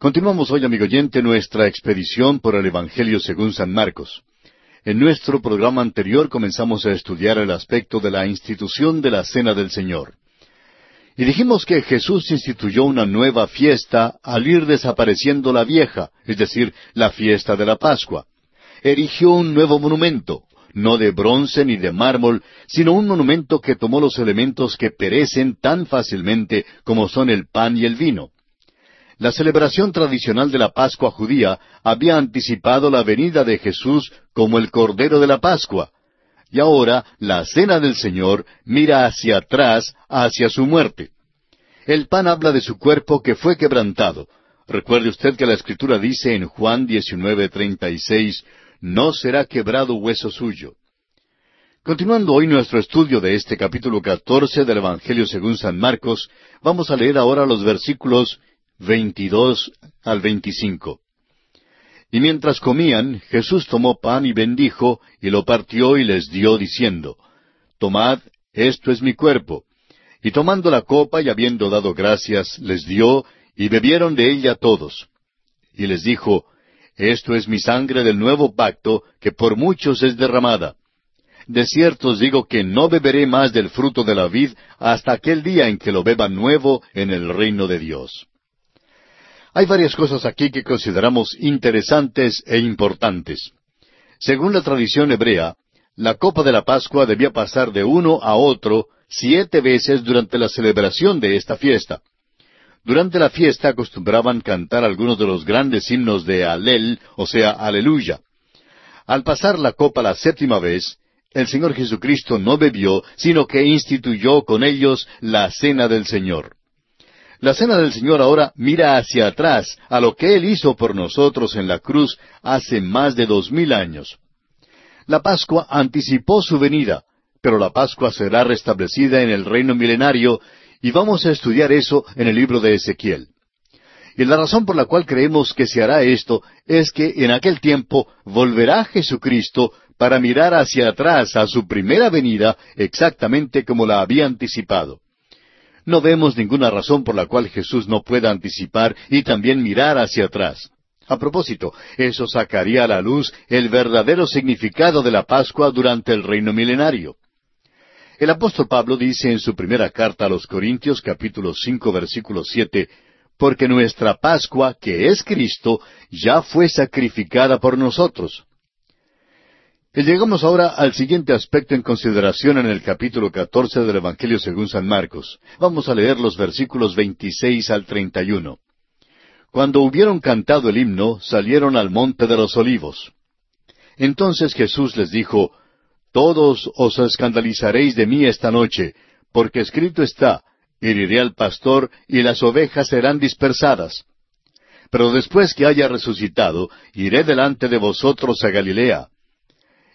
Continuamos hoy, amigo oyente, nuestra expedición por el Evangelio según San Marcos. En nuestro programa anterior comenzamos a estudiar el aspecto de la institución de la Cena del Señor. Y dijimos que Jesús instituyó una nueva fiesta al ir desapareciendo la vieja, es decir, la fiesta de la Pascua. Erigió un nuevo monumento, no de bronce ni de mármol, sino un monumento que tomó los elementos que perecen tan fácilmente como son el pan y el vino. La celebración tradicional de la Pascua judía había anticipado la venida de Jesús como el Cordero de la Pascua, y ahora la Cena del Señor mira hacia atrás, hacia su muerte. El pan habla de su cuerpo que fue quebrantado. Recuerde usted que la Escritura dice en Juan 19:36, no será quebrado hueso suyo. Continuando hoy nuestro estudio de este capítulo 14 del Evangelio según San Marcos, vamos a leer ahora los versículos 22 al 25. Y mientras comían, Jesús tomó pan y bendijo, y lo partió y les dio, diciendo, Tomad, esto es mi cuerpo. Y tomando la copa y habiendo dado gracias, les dio, y bebieron de ella todos. Y les dijo, Esto es mi sangre del nuevo pacto, que por muchos es derramada. De cierto os digo que no beberé más del fruto de la vid hasta aquel día en que lo beba nuevo en el reino de Dios. Hay varias cosas aquí que consideramos interesantes e importantes. Según la tradición hebrea, la copa de la Pascua debía pasar de uno a otro siete veces durante la celebración de esta fiesta. Durante la fiesta acostumbraban cantar algunos de los grandes himnos de Alel, o sea, Aleluya. Al pasar la copa la séptima vez, el Señor Jesucristo no bebió, sino que instituyó con ellos la cena del Señor. La cena del Señor ahora mira hacia atrás a lo que Él hizo por nosotros en la cruz hace más de dos mil años. La Pascua anticipó su venida, pero la Pascua será restablecida en el reino milenario y vamos a estudiar eso en el libro de Ezequiel. Y la razón por la cual creemos que se hará esto es que en aquel tiempo volverá Jesucristo para mirar hacia atrás a su primera venida exactamente como la había anticipado. No vemos ninguna razón por la cual Jesús no pueda anticipar y también mirar hacia atrás. A propósito, eso sacaría a la luz el verdadero significado de la Pascua durante el reino milenario. El apóstol Pablo dice en su primera carta a los Corintios capítulo cinco versículo siete, porque nuestra Pascua, que es Cristo, ya fue sacrificada por nosotros. Llegamos ahora al siguiente aspecto en consideración en el capítulo catorce del Evangelio según San Marcos. Vamos a leer los versículos veintiséis al treinta y uno. Cuando hubieron cantado el himno, salieron al monte de los olivos. Entonces Jesús les dijo, Todos os escandalizaréis de mí esta noche, porque escrito está, heriré al pastor y las ovejas serán dispersadas. Pero después que haya resucitado, iré delante de vosotros a Galilea.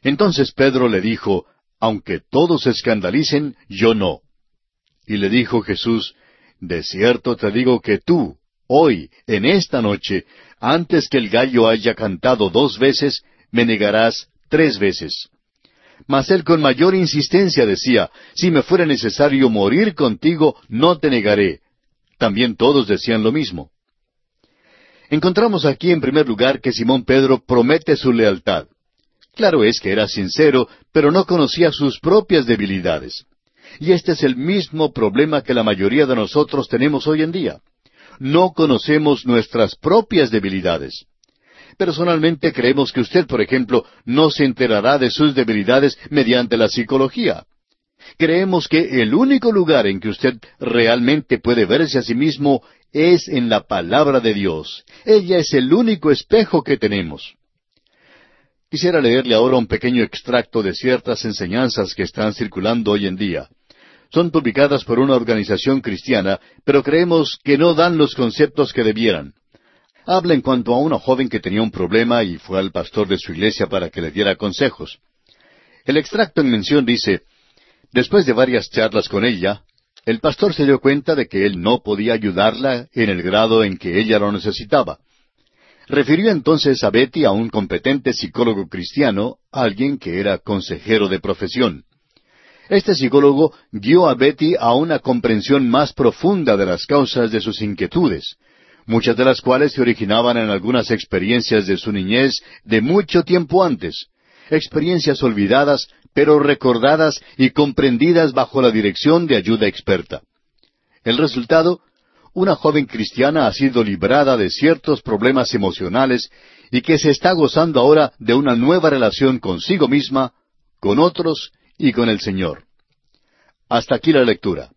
Entonces Pedro le dijo, Aunque todos escandalicen, yo no. Y le dijo Jesús, De cierto te digo que tú, hoy, en esta noche, antes que el gallo haya cantado dos veces, me negarás tres veces. Mas él con mayor insistencia decía, Si me fuera necesario morir contigo, no te negaré. También todos decían lo mismo. Encontramos aquí en primer lugar que Simón Pedro promete su lealtad. Claro es que era sincero, pero no conocía sus propias debilidades. Y este es el mismo problema que la mayoría de nosotros tenemos hoy en día. No conocemos nuestras propias debilidades. Personalmente creemos que usted, por ejemplo, no se enterará de sus debilidades mediante la psicología. Creemos que el único lugar en que usted realmente puede verse a sí mismo es en la palabra de Dios. Ella es el único espejo que tenemos. Quisiera leerle ahora un pequeño extracto de ciertas enseñanzas que están circulando hoy en día. Son publicadas por una organización cristiana, pero creemos que no dan los conceptos que debieran. Habla en cuanto a una joven que tenía un problema y fue al pastor de su iglesia para que le diera consejos. El extracto en mención dice, Después de varias charlas con ella, el pastor se dio cuenta de que él no podía ayudarla en el grado en que ella lo necesitaba. Refirió entonces a Betty a un competente psicólogo cristiano, alguien que era consejero de profesión. Este psicólogo guió a Betty a una comprensión más profunda de las causas de sus inquietudes, muchas de las cuales se originaban en algunas experiencias de su niñez de mucho tiempo antes, experiencias olvidadas, pero recordadas y comprendidas bajo la dirección de ayuda experta. El resultado, una joven cristiana ha sido librada de ciertos problemas emocionales y que se está gozando ahora de una nueva relación consigo misma, con otros y con el Señor. Hasta aquí la lectura.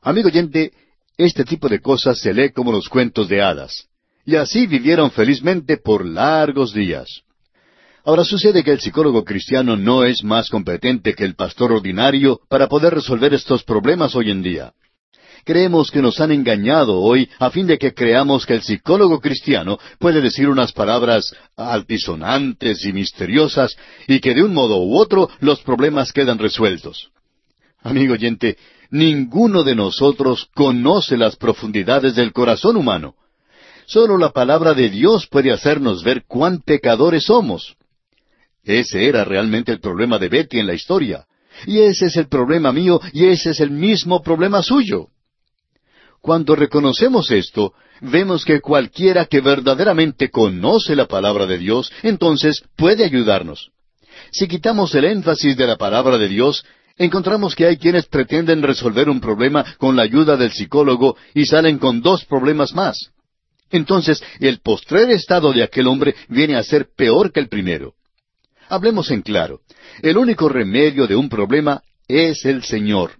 Amigo oyente, este tipo de cosas se lee como los cuentos de hadas. Y así vivieron felizmente por largos días. Ahora sucede que el psicólogo cristiano no es más competente que el pastor ordinario para poder resolver estos problemas hoy en día. Creemos que nos han engañado hoy a fin de que creamos que el psicólogo cristiano puede decir unas palabras altisonantes y misteriosas y que de un modo u otro los problemas quedan resueltos. Amigo oyente, ninguno de nosotros conoce las profundidades del corazón humano. Solo la palabra de Dios puede hacernos ver cuán pecadores somos. Ese era realmente el problema de Betty en la historia. Y ese es el problema mío y ese es el mismo problema suyo. Cuando reconocemos esto, vemos que cualquiera que verdaderamente conoce la palabra de Dios, entonces puede ayudarnos. Si quitamos el énfasis de la palabra de Dios, encontramos que hay quienes pretenden resolver un problema con la ayuda del psicólogo y salen con dos problemas más. Entonces, el postrer estado de aquel hombre viene a ser peor que el primero. Hablemos en claro. El único remedio de un problema es el Señor.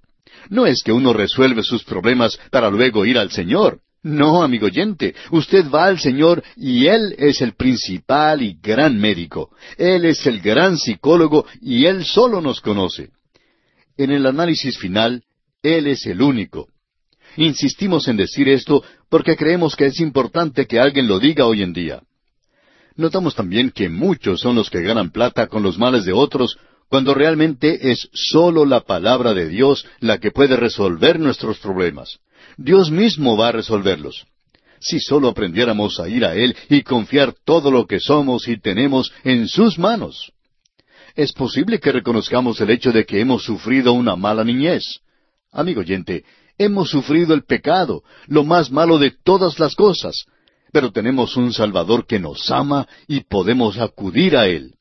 No es que uno resuelve sus problemas para luego ir al Señor. No, amigo oyente, usted va al Señor y Él es el principal y gran médico. Él es el gran psicólogo y Él solo nos conoce. En el análisis final, Él es el único. Insistimos en decir esto porque creemos que es importante que alguien lo diga hoy en día. Notamos también que muchos son los que ganan plata con los males de otros cuando realmente es sólo la palabra de Dios la que puede resolver nuestros problemas. Dios mismo va a resolverlos. Si sólo aprendiéramos a ir a Él y confiar todo lo que somos y tenemos en sus manos. Es posible que reconozcamos el hecho de que hemos sufrido una mala niñez. Amigo oyente, hemos sufrido el pecado, lo más malo de todas las cosas, pero tenemos un Salvador que nos ama y podemos acudir a Él.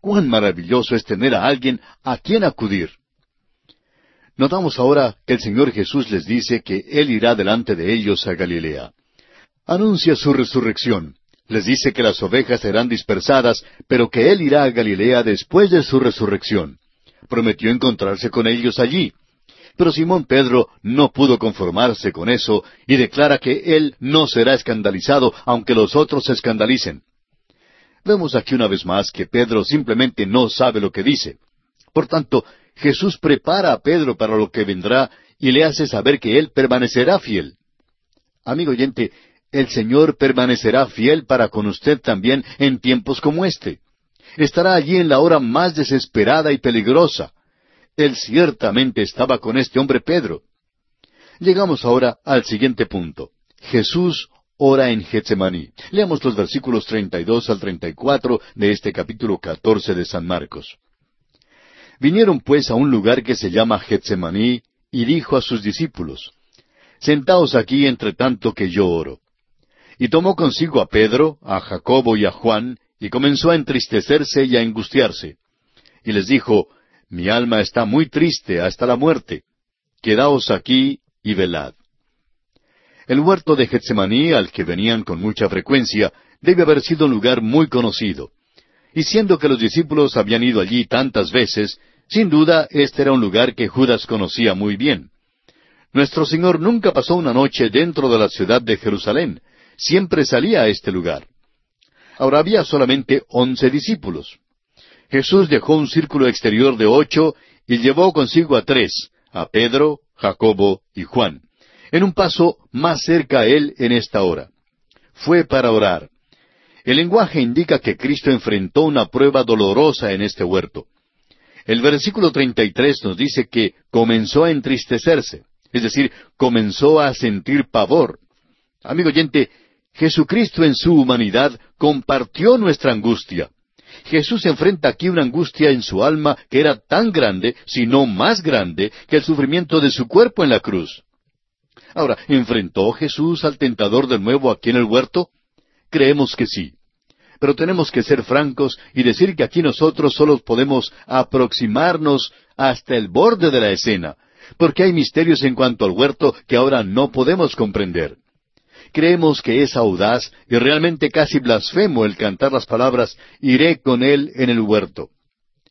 Cuán maravilloso es tener a alguien a quien acudir. Notamos ahora que el Señor Jesús les dice que Él irá delante de ellos a Galilea. Anuncia su resurrección. Les dice que las ovejas serán dispersadas, pero que Él irá a Galilea después de su resurrección. Prometió encontrarse con ellos allí. Pero Simón Pedro no pudo conformarse con eso y declara que Él no será escandalizado aunque los otros se escandalicen. Vemos aquí una vez más que Pedro simplemente no sabe lo que dice. Por tanto, Jesús prepara a Pedro para lo que vendrá y le hace saber que él permanecerá fiel. Amigo oyente, el Señor permanecerá fiel para con usted también en tiempos como este. Estará allí en la hora más desesperada y peligrosa. Él ciertamente estaba con este hombre Pedro. Llegamos ahora al siguiente punto. Jesús ora en Getsemaní. Leamos los versículos 32 al 34 de este capítulo 14 de San Marcos. Vinieron pues a un lugar que se llama Getsemaní y dijo a sus discípulos, Sentaos aquí entre tanto que yo oro. Y tomó consigo a Pedro, a Jacobo y a Juan, y comenzó a entristecerse y a angustiarse. Y les dijo, Mi alma está muy triste hasta la muerte. Quedaos aquí y velad. El huerto de Getsemaní, al que venían con mucha frecuencia, debe haber sido un lugar muy conocido. Y siendo que los discípulos habían ido allí tantas veces, sin duda este era un lugar que Judas conocía muy bien. Nuestro Señor nunca pasó una noche dentro de la ciudad de Jerusalén, siempre salía a este lugar. Ahora había solamente once discípulos. Jesús dejó un círculo exterior de ocho y llevó consigo a tres, a Pedro, Jacobo y Juan en un paso más cerca a Él en esta hora. Fue para orar. El lenguaje indica que Cristo enfrentó una prueba dolorosa en este huerto. El versículo 33 nos dice que comenzó a entristecerse, es decir, comenzó a sentir pavor. Amigo oyente, Jesucristo en su humanidad compartió nuestra angustia. Jesús enfrenta aquí una angustia en su alma que era tan grande, si no más grande, que el sufrimiento de su cuerpo en la cruz. Ahora, ¿enfrentó Jesús al tentador de nuevo aquí en el huerto? Creemos que sí. Pero tenemos que ser francos y decir que aquí nosotros solo podemos aproximarnos hasta el borde de la escena, porque hay misterios en cuanto al huerto que ahora no podemos comprender. Creemos que es audaz y realmente casi blasfemo el cantar las palabras iré con él en el huerto.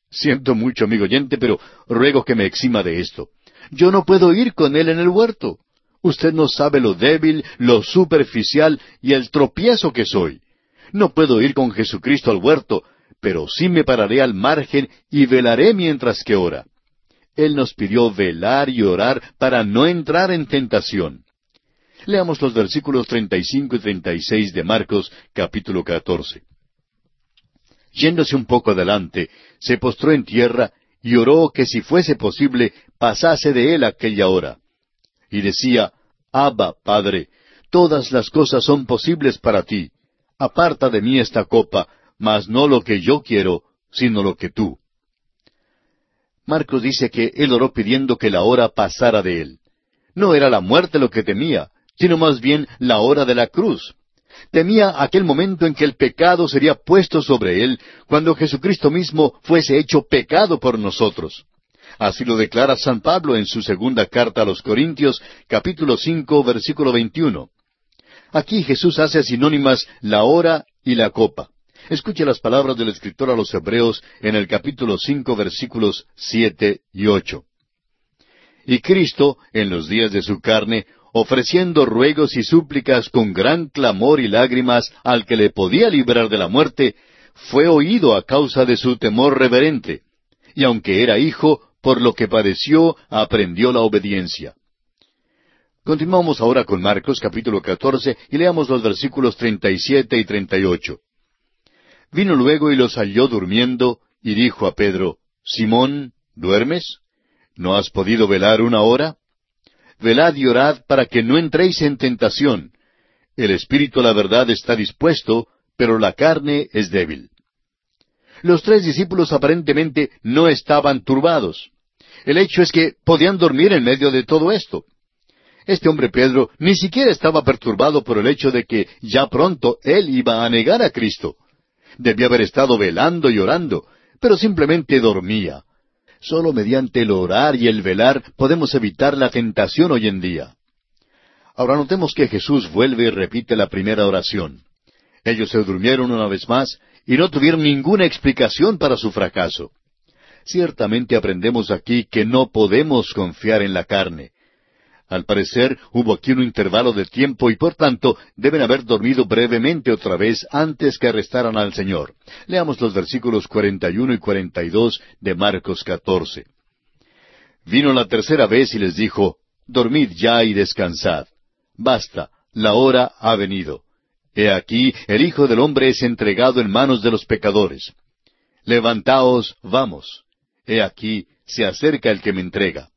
Siento mucho, amigo oyente, pero ruego que me exima de esto. Yo no puedo ir con él en el huerto. Usted no sabe lo débil, lo superficial y el tropiezo que soy. No puedo ir con Jesucristo al huerto, pero sí me pararé al margen y velaré mientras que ora. Él nos pidió velar y orar para no entrar en tentación. Leamos los versículos 35 y 36 de Marcos capítulo 14. Yéndose un poco adelante, se postró en tierra y oró que si fuese posible pasase de él aquella hora. Y decía, Abba, Padre, todas las cosas son posibles para ti. Aparta de mí esta copa, mas no lo que yo quiero, sino lo que tú. Marcos dice que él oró pidiendo que la hora pasara de él. No era la muerte lo que temía, sino más bien la hora de la cruz. Temía aquel momento en que el pecado sería puesto sobre él, cuando Jesucristo mismo fuese hecho pecado por nosotros. Así lo declara San Pablo en su segunda carta a los Corintios, capítulo cinco, versículo veintiuno. Aquí Jesús hace sinónimas la hora y la copa. Escuche las palabras del escritor a los Hebreos en el capítulo cinco, versículos siete y ocho. Y Cristo, en los días de su carne, ofreciendo ruegos y súplicas con gran clamor y lágrimas al que le podía librar de la muerte, fue oído a causa de su temor reverente, y aunque era hijo, por lo que padeció, aprendió la obediencia. Continuamos ahora con Marcos capítulo 14 y leamos los versículos 37 y 38. Vino luego y los halló durmiendo y dijo a Pedro, Simón, ¿duermes? ¿No has podido velar una hora? velad y orad para que no entréis en tentación. El espíritu la verdad está dispuesto, pero la carne es débil. Los tres discípulos aparentemente no estaban turbados. El hecho es que podían dormir en medio de todo esto. Este hombre Pedro ni siquiera estaba perturbado por el hecho de que ya pronto él iba a negar a Cristo. Debía haber estado velando y orando, pero simplemente dormía. Solo mediante el orar y el velar podemos evitar la tentación hoy en día. Ahora notemos que Jesús vuelve y repite la primera oración. Ellos se durmieron una vez más y no tuvieron ninguna explicación para su fracaso. Ciertamente aprendemos aquí que no podemos confiar en la carne. Al parecer hubo aquí un intervalo de tiempo y por tanto deben haber dormido brevemente otra vez antes que arrestaran al Señor. Leamos los versículos 41 y 42 de Marcos 14. Vino la tercera vez y les dijo, Dormid ya y descansad. Basta, la hora ha venido. He aquí, el Hijo del Hombre es entregado en manos de los pecadores. Levantaos, vamos. He aquí, se acerca el que me entrega.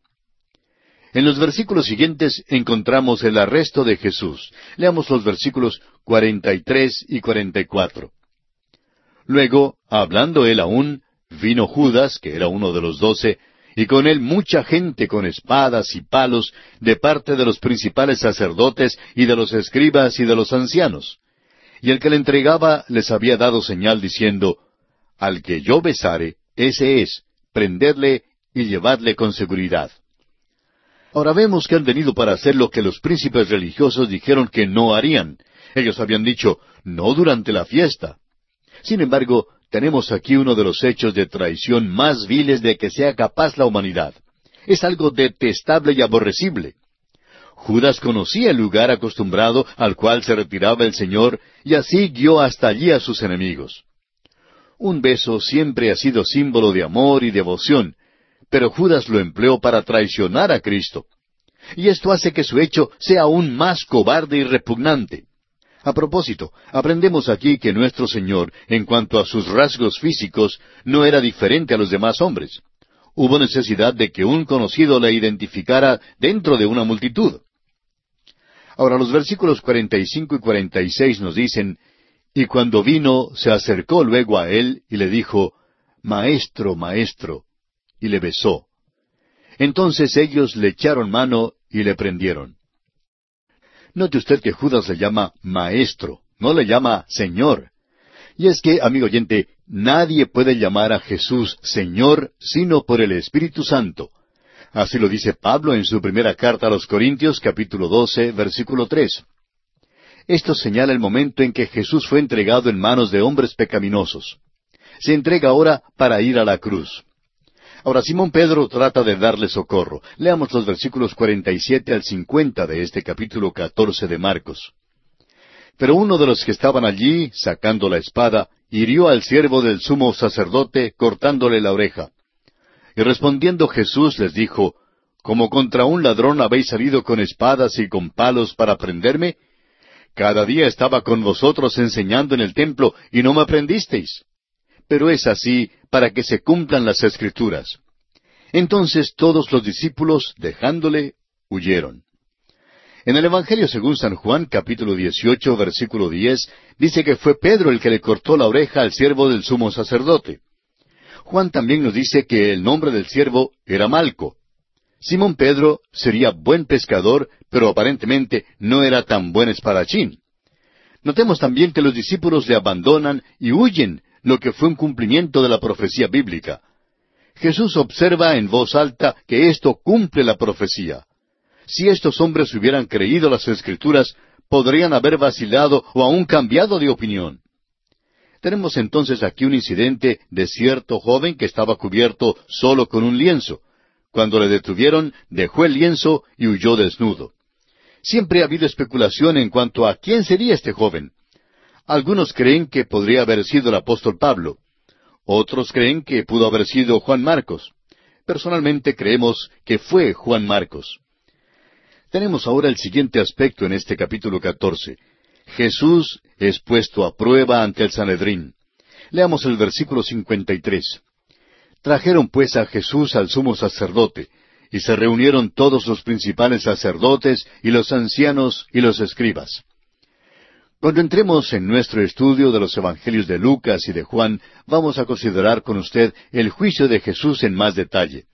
En los versículos siguientes encontramos el arresto de Jesús. Leamos los versículos 43 y 44. Luego, hablando él aún, vino Judas, que era uno de los doce, y con él mucha gente con espadas y palos de parte de los principales sacerdotes y de los escribas y de los ancianos. Y el que le entregaba les había dado señal diciendo, Al que yo besare, ese es, prendedle y llevadle con seguridad. Ahora vemos que han venido para hacer lo que los príncipes religiosos dijeron que no harían. Ellos habían dicho, no durante la fiesta. Sin embargo, tenemos aquí uno de los hechos de traición más viles de que sea capaz la humanidad. Es algo detestable y aborrecible. Judas conocía el lugar acostumbrado al cual se retiraba el Señor y así guió hasta allí a sus enemigos. Un beso siempre ha sido símbolo de amor y devoción, pero Judas lo empleó para traicionar a Cristo. Y esto hace que su hecho sea aún más cobarde y repugnante. A propósito, aprendemos aquí que nuestro Señor, en cuanto a sus rasgos físicos, no era diferente a los demás hombres. Hubo necesidad de que un conocido le identificara dentro de una multitud. Ahora los versículos 45 y 46 nos dicen, Y cuando vino, se acercó luego a él y le dijo, Maestro, maestro, y le besó. Entonces ellos le echaron mano y le prendieron. Note usted que Judas le llama maestro, no le llama Señor. Y es que, amigo oyente, nadie puede llamar a Jesús Señor sino por el Espíritu Santo. Así lo dice Pablo en su primera carta a los Corintios capítulo 12 versículo 3. Esto señala el momento en que Jesús fue entregado en manos de hombres pecaminosos. Se entrega ahora para ir a la cruz. Ahora Simón Pedro trata de darle socorro. Leamos los versículos 47 al 50 de este capítulo 14 de Marcos. Pero uno de los que estaban allí, sacando la espada, hirió al siervo del sumo sacerdote, cortándole la oreja. Y respondiendo Jesús les dijo, ¿Como contra un ladrón habéis salido con espadas y con palos para prenderme? Cada día estaba con vosotros enseñando en el templo y no me aprendisteis. Pero es así para que se cumplan las escrituras. Entonces todos los discípulos, dejándole, huyeron. En el Evangelio según San Juan, capítulo 18, versículo 10, dice que fue Pedro el que le cortó la oreja al siervo del sumo sacerdote. Juan también nos dice que el nombre del siervo era Malco. Simón Pedro sería buen pescador, pero aparentemente no era tan buen espadachín. Notemos también que los discípulos le abandonan y huyen lo que fue un cumplimiento de la profecía bíblica. Jesús observa en voz alta que esto cumple la profecía. Si estos hombres hubieran creído las escrituras, podrían haber vacilado o aún cambiado de opinión. Tenemos entonces aquí un incidente de cierto joven que estaba cubierto solo con un lienzo. Cuando le detuvieron, dejó el lienzo y huyó desnudo. Siempre ha habido especulación en cuanto a quién sería este joven. Algunos creen que podría haber sido el apóstol Pablo. Otros creen que pudo haber sido Juan Marcos. Personalmente creemos que fue Juan Marcos. Tenemos ahora el siguiente aspecto en este capítulo 14. Jesús es puesto a prueba ante el Sanedrín. Leamos el versículo 53. Trajeron pues a Jesús al sumo sacerdote, y se reunieron todos los principales sacerdotes y los ancianos y los escribas. Cuando entremos en nuestro estudio de los Evangelios de Lucas y de Juan, vamos a considerar con usted el juicio de Jesús en más detalle.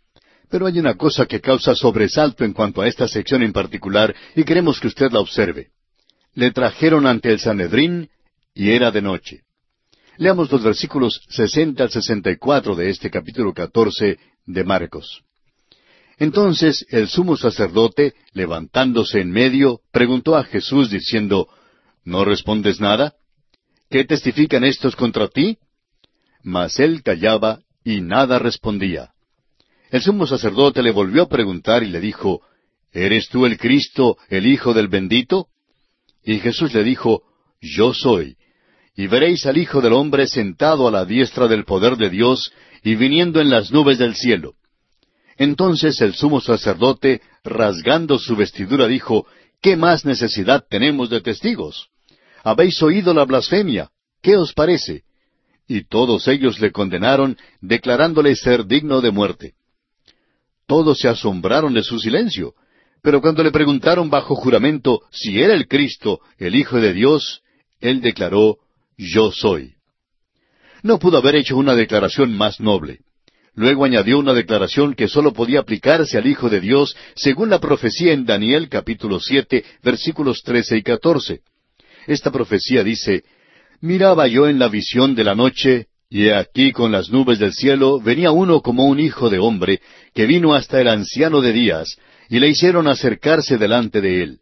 Pero hay una cosa que causa sobresalto en cuanto a esta sección en particular y queremos que usted la observe. Le trajeron ante el Sanedrín y era de noche. Leamos los versículos 60 al 64 de este capítulo 14 de Marcos. Entonces el sumo sacerdote, levantándose en medio, preguntó a Jesús diciendo, ¿No respondes nada? ¿Qué testifican estos contra ti? Mas él callaba y nada respondía. El sumo sacerdote le volvió a preguntar y le dijo, ¿Eres tú el Cristo, el Hijo del bendito? Y Jesús le dijo, Yo soy. Y veréis al Hijo del hombre sentado a la diestra del poder de Dios y viniendo en las nubes del cielo. Entonces el sumo sacerdote, rasgando su vestidura, dijo, ¿Qué más necesidad tenemos de testigos? habéis oído la blasfemia. ¿Qué os parece? Y todos ellos le condenaron, declarándole ser digno de muerte. Todos se asombraron de su silencio, pero cuando le preguntaron bajo juramento si era el Cristo, el Hijo de Dios, él declaró, Yo soy. No pudo haber hecho una declaración más noble. Luego añadió una declaración que sólo podía aplicarse al Hijo de Dios según la profecía en Daniel capítulo siete versículos trece y catorce. Esta profecía dice, Miraba yo en la visión de la noche, y aquí con las nubes del cielo venía uno como un hijo de hombre, que vino hasta el anciano de días, y le hicieron acercarse delante de él.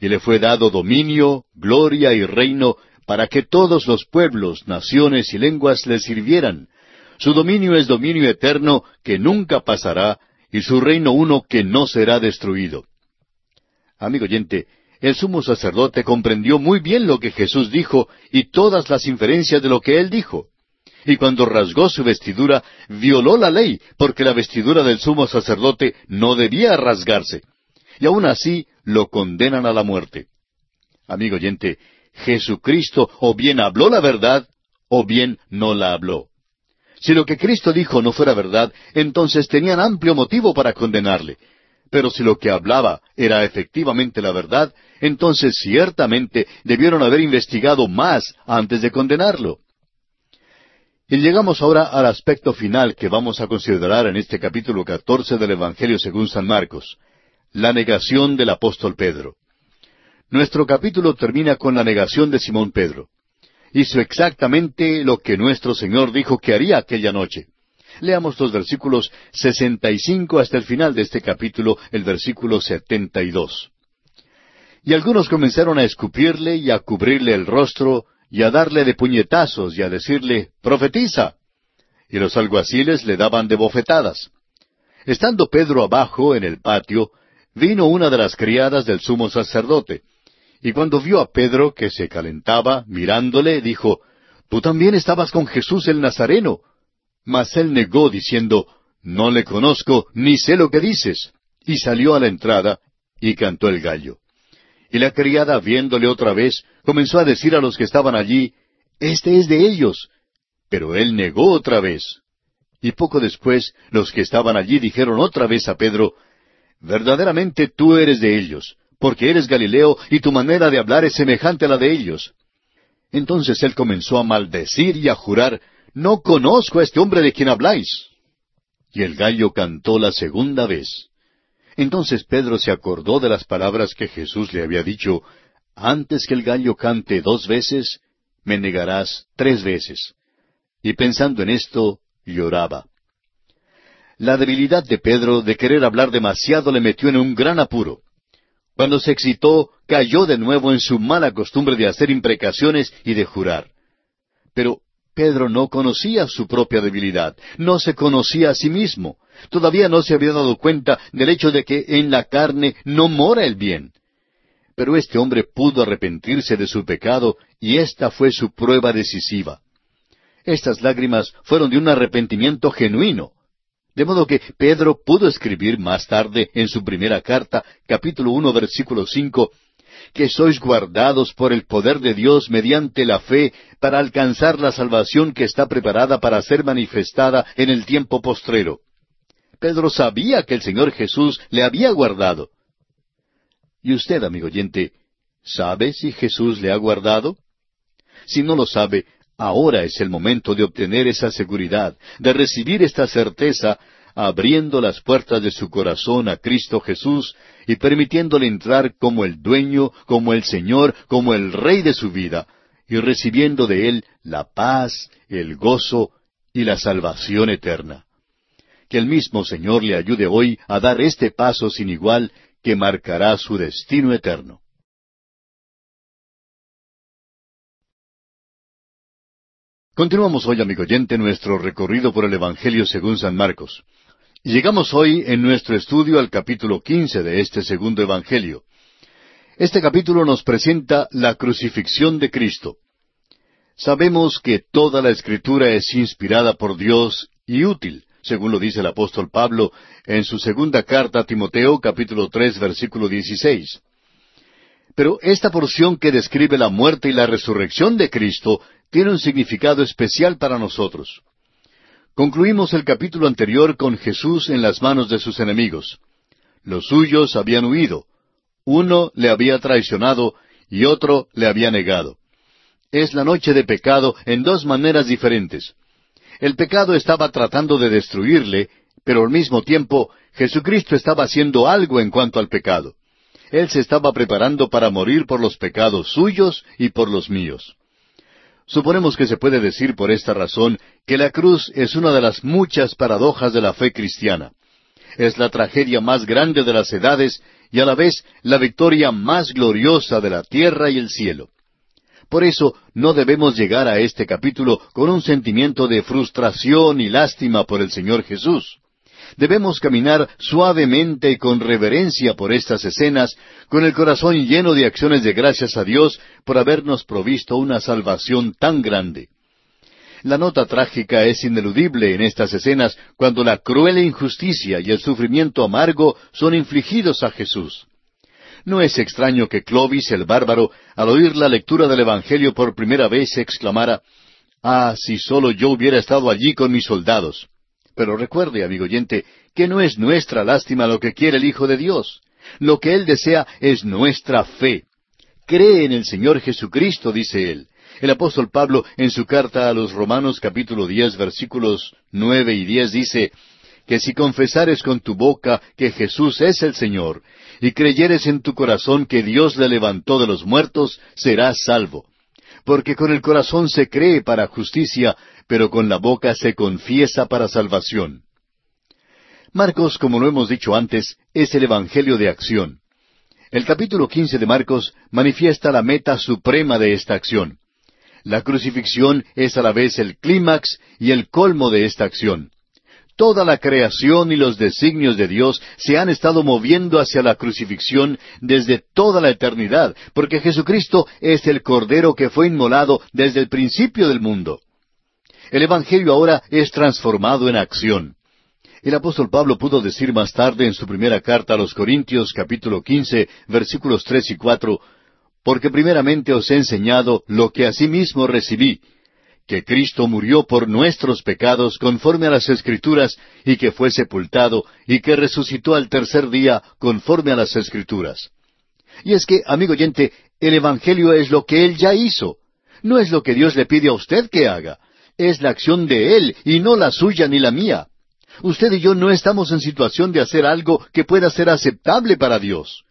Y le fue dado dominio, gloria y reino, para que todos los pueblos, naciones y lenguas le sirvieran. Su dominio es dominio eterno que nunca pasará, y su reino uno que no será destruido. Amigo oyente, el sumo sacerdote comprendió muy bien lo que Jesús dijo y todas las inferencias de lo que él dijo. Y cuando rasgó su vestidura, violó la ley, porque la vestidura del sumo sacerdote no debía rasgarse. Y aún así lo condenan a la muerte. Amigo oyente, Jesucristo o bien habló la verdad, o bien no la habló. Si lo que Cristo dijo no fuera verdad, entonces tenían amplio motivo para condenarle. Pero si lo que hablaba era efectivamente la verdad, entonces ciertamente debieron haber investigado más antes de condenarlo. Y llegamos ahora al aspecto final que vamos a considerar en este capítulo 14 del Evangelio según San Marcos, la negación del apóstol Pedro. Nuestro capítulo termina con la negación de Simón Pedro. Hizo exactamente lo que nuestro Señor dijo que haría aquella noche. Leamos los versículos 65 hasta el final de este capítulo, el versículo 72. Y algunos comenzaron a escupirle y a cubrirle el rostro y a darle de puñetazos y a decirle, Profetiza. Y los alguaciles le daban de bofetadas. Estando Pedro abajo en el patio, vino una de las criadas del sumo sacerdote, y cuando vio a Pedro que se calentaba, mirándole, dijo, Tú también estabas con Jesús el Nazareno. Mas él negó, diciendo, No le conozco, ni sé lo que dices. Y salió a la entrada, y cantó el gallo. Y la criada, viéndole otra vez, comenzó a decir a los que estaban allí, Este es de ellos. Pero él negó otra vez. Y poco después los que estaban allí dijeron otra vez a Pedro, Verdaderamente tú eres de ellos, porque eres Galileo y tu manera de hablar es semejante a la de ellos. Entonces él comenzó a maldecir y a jurar, No conozco a este hombre de quien habláis. Y el gallo cantó la segunda vez. Entonces Pedro se acordó de las palabras que Jesús le había dicho, Antes que el gallo cante dos veces, me negarás tres veces. Y pensando en esto, lloraba. La debilidad de Pedro de querer hablar demasiado le metió en un gran apuro. Cuando se excitó, cayó de nuevo en su mala costumbre de hacer imprecaciones y de jurar. Pero Pedro no conocía su propia debilidad, no se conocía a sí mismo, todavía no se había dado cuenta del hecho de que en la carne no mora el bien. Pero este hombre pudo arrepentirse de su pecado y esta fue su prueba decisiva. Estas lágrimas fueron de un arrepentimiento genuino. De modo que Pedro pudo escribir más tarde en su primera carta, capítulo uno, versículo cinco, que sois guardados por el poder de Dios mediante la fe para alcanzar la salvación que está preparada para ser manifestada en el tiempo postrero. Pedro sabía que el Señor Jesús le había guardado. ¿Y usted, amigo oyente, sabe si Jesús le ha guardado? Si no lo sabe, ahora es el momento de obtener esa seguridad, de recibir esta certeza abriendo las puertas de su corazón a Cristo Jesús y permitiéndole entrar como el dueño, como el Señor, como el Rey de su vida, y recibiendo de Él la paz, el gozo y la salvación eterna. Que el mismo Señor le ayude hoy a dar este paso sin igual que marcará su destino eterno. Continuamos hoy, amigo oyente, nuestro recorrido por el Evangelio según San Marcos. Llegamos hoy en nuestro estudio al capítulo quince de este segundo Evangelio. Este capítulo nos presenta la crucifixión de Cristo. Sabemos que toda la escritura es inspirada por Dios y útil, según lo dice el apóstol Pablo en su segunda carta a Timoteo capítulo tres versículo dieciséis. Pero esta porción que describe la muerte y la resurrección de Cristo tiene un significado especial para nosotros. Concluimos el capítulo anterior con Jesús en las manos de sus enemigos. Los suyos habían huido. Uno le había traicionado y otro le había negado. Es la noche de pecado en dos maneras diferentes. El pecado estaba tratando de destruirle, pero al mismo tiempo Jesucristo estaba haciendo algo en cuanto al pecado. Él se estaba preparando para morir por los pecados suyos y por los míos. Suponemos que se puede decir por esta razón que la cruz es una de las muchas paradojas de la fe cristiana. Es la tragedia más grande de las edades y a la vez la victoria más gloriosa de la tierra y el cielo. Por eso no debemos llegar a este capítulo con un sentimiento de frustración y lástima por el Señor Jesús. Debemos caminar suavemente y con reverencia por estas escenas, con el corazón lleno de acciones de gracias a Dios por habernos provisto una salvación tan grande. La nota trágica es ineludible en estas escenas cuando la cruel injusticia y el sufrimiento amargo son infligidos a Jesús. No es extraño que Clovis el bárbaro, al oír la lectura del Evangelio por primera vez, exclamara Ah, si solo yo hubiera estado allí con mis soldados. Pero recuerde, amigo oyente, que no es nuestra lástima lo que quiere el Hijo de Dios. Lo que Él desea es nuestra fe. Cree en el Señor Jesucristo, dice Él. El apóstol Pablo, en su carta a los Romanos capítulo diez versículos nueve y diez dice, que si confesares con tu boca que Jesús es el Señor, y creyeres en tu corazón que Dios le levantó de los muertos, serás salvo. Porque con el corazón se cree para justicia, pero con la boca se confiesa para salvación. Marcos, como lo hemos dicho antes, es el Evangelio de acción. El capítulo quince de Marcos manifiesta la meta suprema de esta acción. La crucifixión es a la vez el clímax y el colmo de esta acción. Toda la creación y los designios de Dios se han estado moviendo hacia la crucifixión desde toda la eternidad, porque Jesucristo es el Cordero que fue inmolado desde el principio del mundo. El Evangelio ahora es transformado en acción. El apóstol Pablo pudo decir más tarde en su primera carta a los Corintios capítulo quince versículos tres y cuatro, porque primeramente os he enseñado lo que asimismo recibí, que Cristo murió por nuestros pecados conforme a las Escrituras, y que fue sepultado, y que resucitó al tercer día conforme a las Escrituras. Y es que, amigo oyente, el Evangelio es lo que Él ya hizo. No es lo que Dios le pide a usted que haga. Es la acción de Él y no la suya ni la mía. Usted y yo no estamos en situación de hacer algo que pueda ser aceptable para Dios.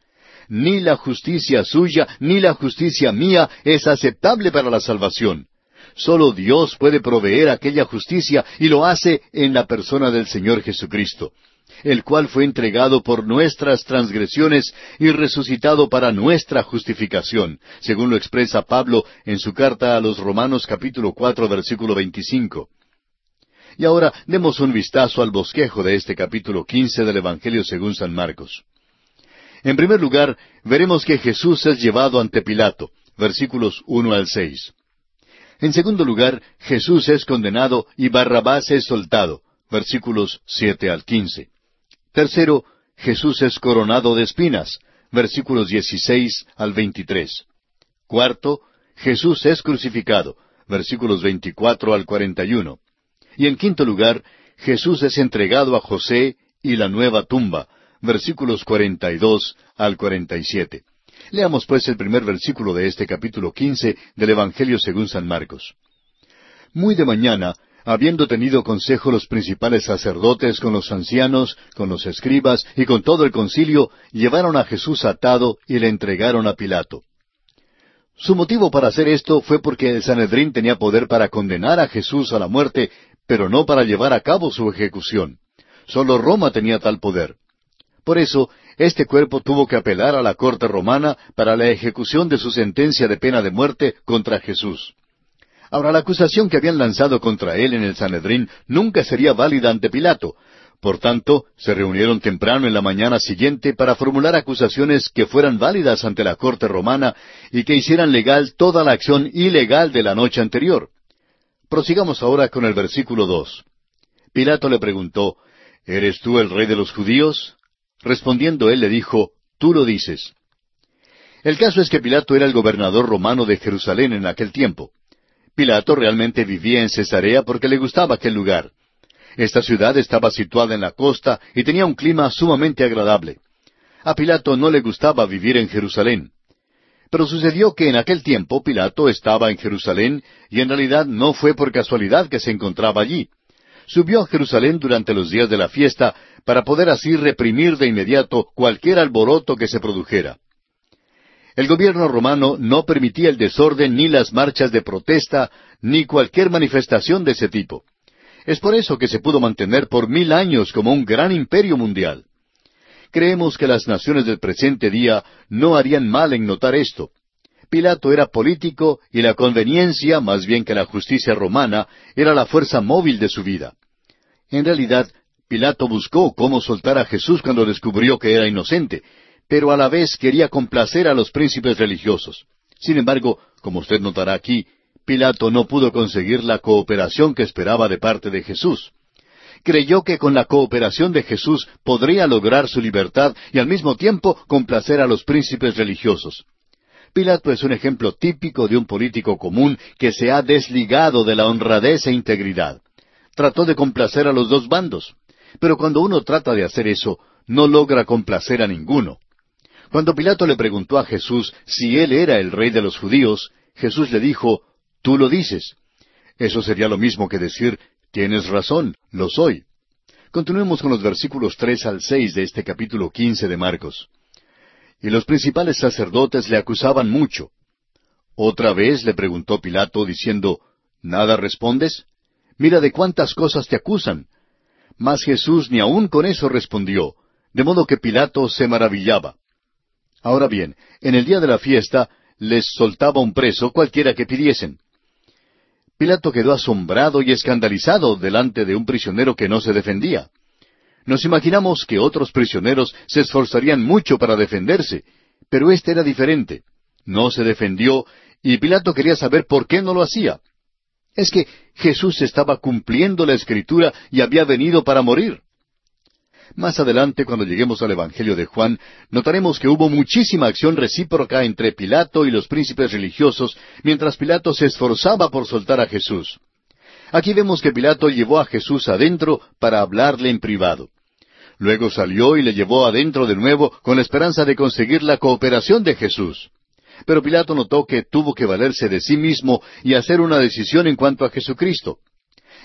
Ni la justicia suya ni la justicia mía es aceptable para la salvación. Solo Dios puede proveer aquella justicia y lo hace en la persona del Señor Jesucristo, el cual fue entregado por nuestras transgresiones y resucitado para nuestra justificación, según lo expresa Pablo en su carta a los Romanos capítulo cuatro versículo veinticinco. Y ahora demos un vistazo al bosquejo de este capítulo quince del Evangelio según San Marcos. En primer lugar, veremos que Jesús es llevado ante Pilato, versículos uno al seis. En segundo lugar, Jesús es condenado y Barrabás es soltado, versículos siete al quince. Tercero, Jesús es coronado de espinas, versículos dieciséis al veintitrés. Cuarto, Jesús es crucificado, versículos veinticuatro al cuarenta y uno. Y en quinto lugar, Jesús es entregado a José y la nueva tumba, versículos cuarenta y dos al cuarenta y siete. Leamos pues el primer versículo de este capítulo quince del Evangelio según San Marcos. Muy de mañana, habiendo tenido consejo los principales sacerdotes con los ancianos, con los escribas y con todo el concilio, llevaron a Jesús atado y le entregaron a Pilato. Su motivo para hacer esto fue porque el Sanedrín tenía poder para condenar a Jesús a la muerte pero no para llevar a cabo su ejecución. Solo Roma tenía tal poder. Por eso, este cuerpo tuvo que apelar a la corte romana para la ejecución de su sentencia de pena de muerte contra Jesús. Ahora, la acusación que habían lanzado contra él en el Sanedrín nunca sería válida ante Pilato. Por tanto, se reunieron temprano en la mañana siguiente para formular acusaciones que fueran válidas ante la corte romana y que hicieran legal toda la acción ilegal de la noche anterior. Prosigamos ahora con el versículo dos. Pilato le preguntó, ¿Eres tú el rey de los judíos? Respondiendo él le dijo, Tú lo dices. El caso es que Pilato era el gobernador romano de Jerusalén en aquel tiempo. Pilato realmente vivía en Cesarea porque le gustaba aquel lugar. Esta ciudad estaba situada en la costa y tenía un clima sumamente agradable. A Pilato no le gustaba vivir en Jerusalén. Pero sucedió que en aquel tiempo Pilato estaba en Jerusalén y en realidad no fue por casualidad que se encontraba allí. Subió a Jerusalén durante los días de la fiesta para poder así reprimir de inmediato cualquier alboroto que se produjera. El gobierno romano no permitía el desorden ni las marchas de protesta ni cualquier manifestación de ese tipo. Es por eso que se pudo mantener por mil años como un gran imperio mundial. Creemos que las naciones del presente día no harían mal en notar esto. Pilato era político y la conveniencia, más bien que la justicia romana, era la fuerza móvil de su vida. En realidad, Pilato buscó cómo soltar a Jesús cuando descubrió que era inocente, pero a la vez quería complacer a los príncipes religiosos. Sin embargo, como usted notará aquí, Pilato no pudo conseguir la cooperación que esperaba de parte de Jesús creyó que con la cooperación de Jesús podría lograr su libertad y al mismo tiempo complacer a los príncipes religiosos. Pilato es un ejemplo típico de un político común que se ha desligado de la honradez e integridad. Trató de complacer a los dos bandos, pero cuando uno trata de hacer eso, no logra complacer a ninguno. Cuando Pilato le preguntó a Jesús si él era el rey de los judíos, Jesús le dijo, Tú lo dices. Eso sería lo mismo que decir, Tienes razón, lo soy. Continuemos con los versículos tres al seis de este capítulo quince de Marcos. y los principales sacerdotes le acusaban mucho. Otra vez le preguntó Pilato, diciendo, ¿Nada respondes? Mira de cuántas cosas te acusan. Mas Jesús ni aun con eso respondió, de modo que Pilato se maravillaba. Ahora bien, en el día de la fiesta les soltaba un preso cualquiera que pidiesen. Pilato quedó asombrado y escandalizado delante de un prisionero que no se defendía. Nos imaginamos que otros prisioneros se esforzarían mucho para defenderse, pero éste era diferente. No se defendió y Pilato quería saber por qué no lo hacía. Es que Jesús estaba cumpliendo la escritura y había venido para morir. Más adelante, cuando lleguemos al Evangelio de Juan, notaremos que hubo muchísima acción recíproca entre Pilato y los príncipes religiosos, mientras Pilato se esforzaba por soltar a Jesús. Aquí vemos que Pilato llevó a Jesús adentro para hablarle en privado. Luego salió y le llevó adentro de nuevo con la esperanza de conseguir la cooperación de Jesús. Pero Pilato notó que tuvo que valerse de sí mismo y hacer una decisión en cuanto a Jesucristo.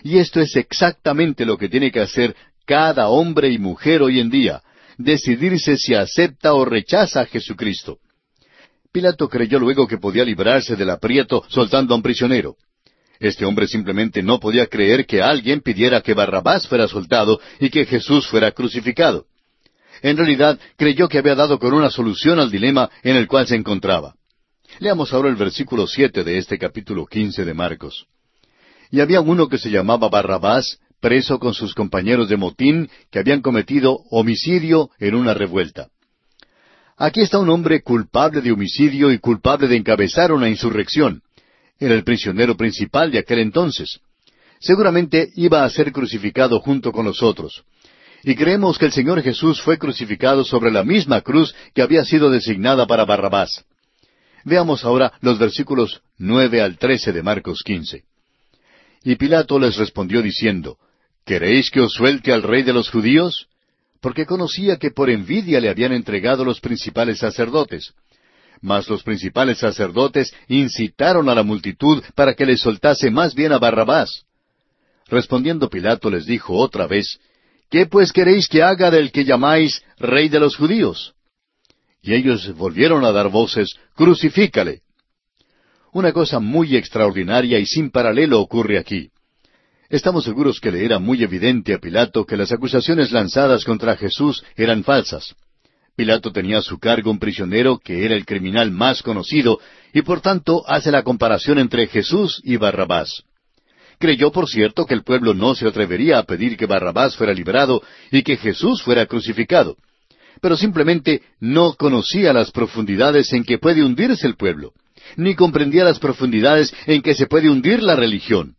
Y esto es exactamente lo que tiene que hacer cada hombre y mujer hoy en día, decidirse si acepta o rechaza a Jesucristo. Pilato creyó luego que podía librarse del aprieto soltando a un prisionero. Este hombre simplemente no podía creer que alguien pidiera que Barrabás fuera soltado y que Jesús fuera crucificado. En realidad creyó que había dado con una solución al dilema en el cual se encontraba. Leamos ahora el versículo siete de este capítulo quince de Marcos. Y había uno que se llamaba Barrabás, preso con sus compañeros de motín que habían cometido homicidio en una revuelta. Aquí está un hombre culpable de homicidio y culpable de encabezar una insurrección. Era el prisionero principal de aquel entonces. Seguramente iba a ser crucificado junto con los otros. Y creemos que el Señor Jesús fue crucificado sobre la misma cruz que había sido designada para Barrabás. Veamos ahora los versículos nueve al trece de Marcos quince. Y Pilato les respondió diciendo, ¿Queréis que os suelte al rey de los judíos? Porque conocía que por envidia le habían entregado los principales sacerdotes. Mas los principales sacerdotes incitaron a la multitud para que le soltase más bien a Barrabás. Respondiendo Pilato les dijo otra vez, ¿Qué pues queréis que haga del que llamáis rey de los judíos? Y ellos volvieron a dar voces, Crucifícale. Una cosa muy extraordinaria y sin paralelo ocurre aquí. Estamos seguros que le era muy evidente a Pilato que las acusaciones lanzadas contra Jesús eran falsas. Pilato tenía a su cargo un prisionero que era el criminal más conocido y por tanto hace la comparación entre Jesús y Barrabás. Creyó, por cierto, que el pueblo no se atrevería a pedir que Barrabás fuera liberado y que Jesús fuera crucificado. Pero simplemente no conocía las profundidades en que puede hundirse el pueblo, ni comprendía las profundidades en que se puede hundir la religión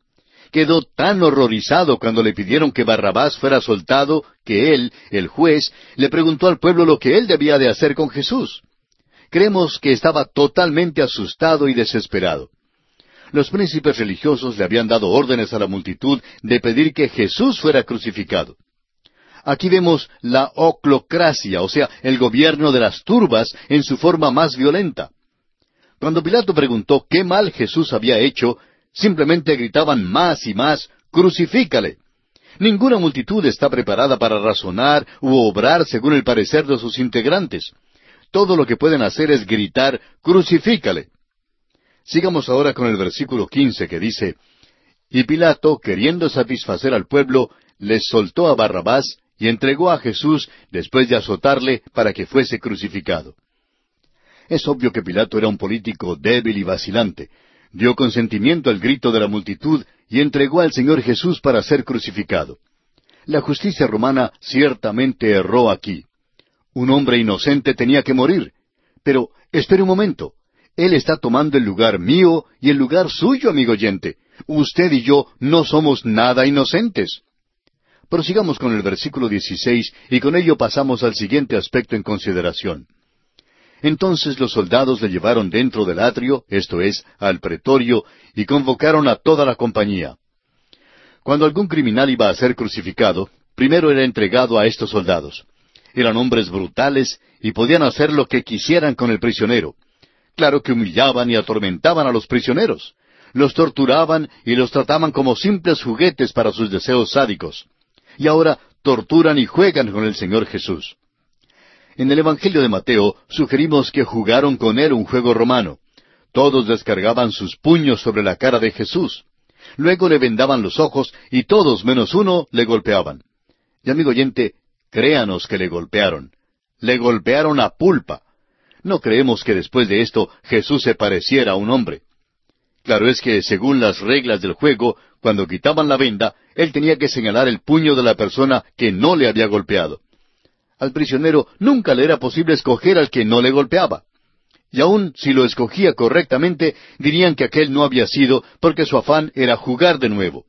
quedó tan horrorizado cuando le pidieron que Barrabás fuera soltado que él, el juez, le preguntó al pueblo lo que él debía de hacer con Jesús. Creemos que estaba totalmente asustado y desesperado. Los príncipes religiosos le habían dado órdenes a la multitud de pedir que Jesús fuera crucificado. Aquí vemos la oclocracia, o sea, el gobierno de las turbas en su forma más violenta. Cuando Pilato preguntó qué mal Jesús había hecho, Simplemente gritaban más y más, Crucifícale. Ninguna multitud está preparada para razonar u obrar según el parecer de sus integrantes. Todo lo que pueden hacer es gritar, Crucifícale. Sigamos ahora con el versículo quince que dice, Y Pilato, queriendo satisfacer al pueblo, les soltó a Barrabás y entregó a Jesús después de azotarle para que fuese crucificado. Es obvio que Pilato era un político débil y vacilante, dio consentimiento al grito de la multitud y entregó al Señor Jesús para ser crucificado. La justicia romana ciertamente erró aquí. Un hombre inocente tenía que morir. Pero, espere un momento. Él está tomando el lugar mío y el lugar suyo, amigo oyente. Usted y yo no somos nada inocentes. Prosigamos con el versículo 16 y con ello pasamos al siguiente aspecto en consideración. Entonces los soldados le llevaron dentro del atrio, esto es, al pretorio, y convocaron a toda la compañía. Cuando algún criminal iba a ser crucificado, primero era entregado a estos soldados. Eran hombres brutales y podían hacer lo que quisieran con el prisionero. Claro que humillaban y atormentaban a los prisioneros. Los torturaban y los trataban como simples juguetes para sus deseos sádicos. Y ahora torturan y juegan con el Señor Jesús. En el Evangelio de Mateo sugerimos que jugaron con él un juego romano. Todos descargaban sus puños sobre la cara de Jesús. Luego le vendaban los ojos y todos menos uno le golpeaban. Y amigo oyente, créanos que le golpearon. Le golpearon a pulpa. No creemos que después de esto Jesús se pareciera a un hombre. Claro es que, según las reglas del juego, cuando quitaban la venda, él tenía que señalar el puño de la persona que no le había golpeado. Al prisionero nunca le era posible escoger al que no le golpeaba. Y aun si lo escogía correctamente, dirían que aquel no había sido porque su afán era jugar de nuevo.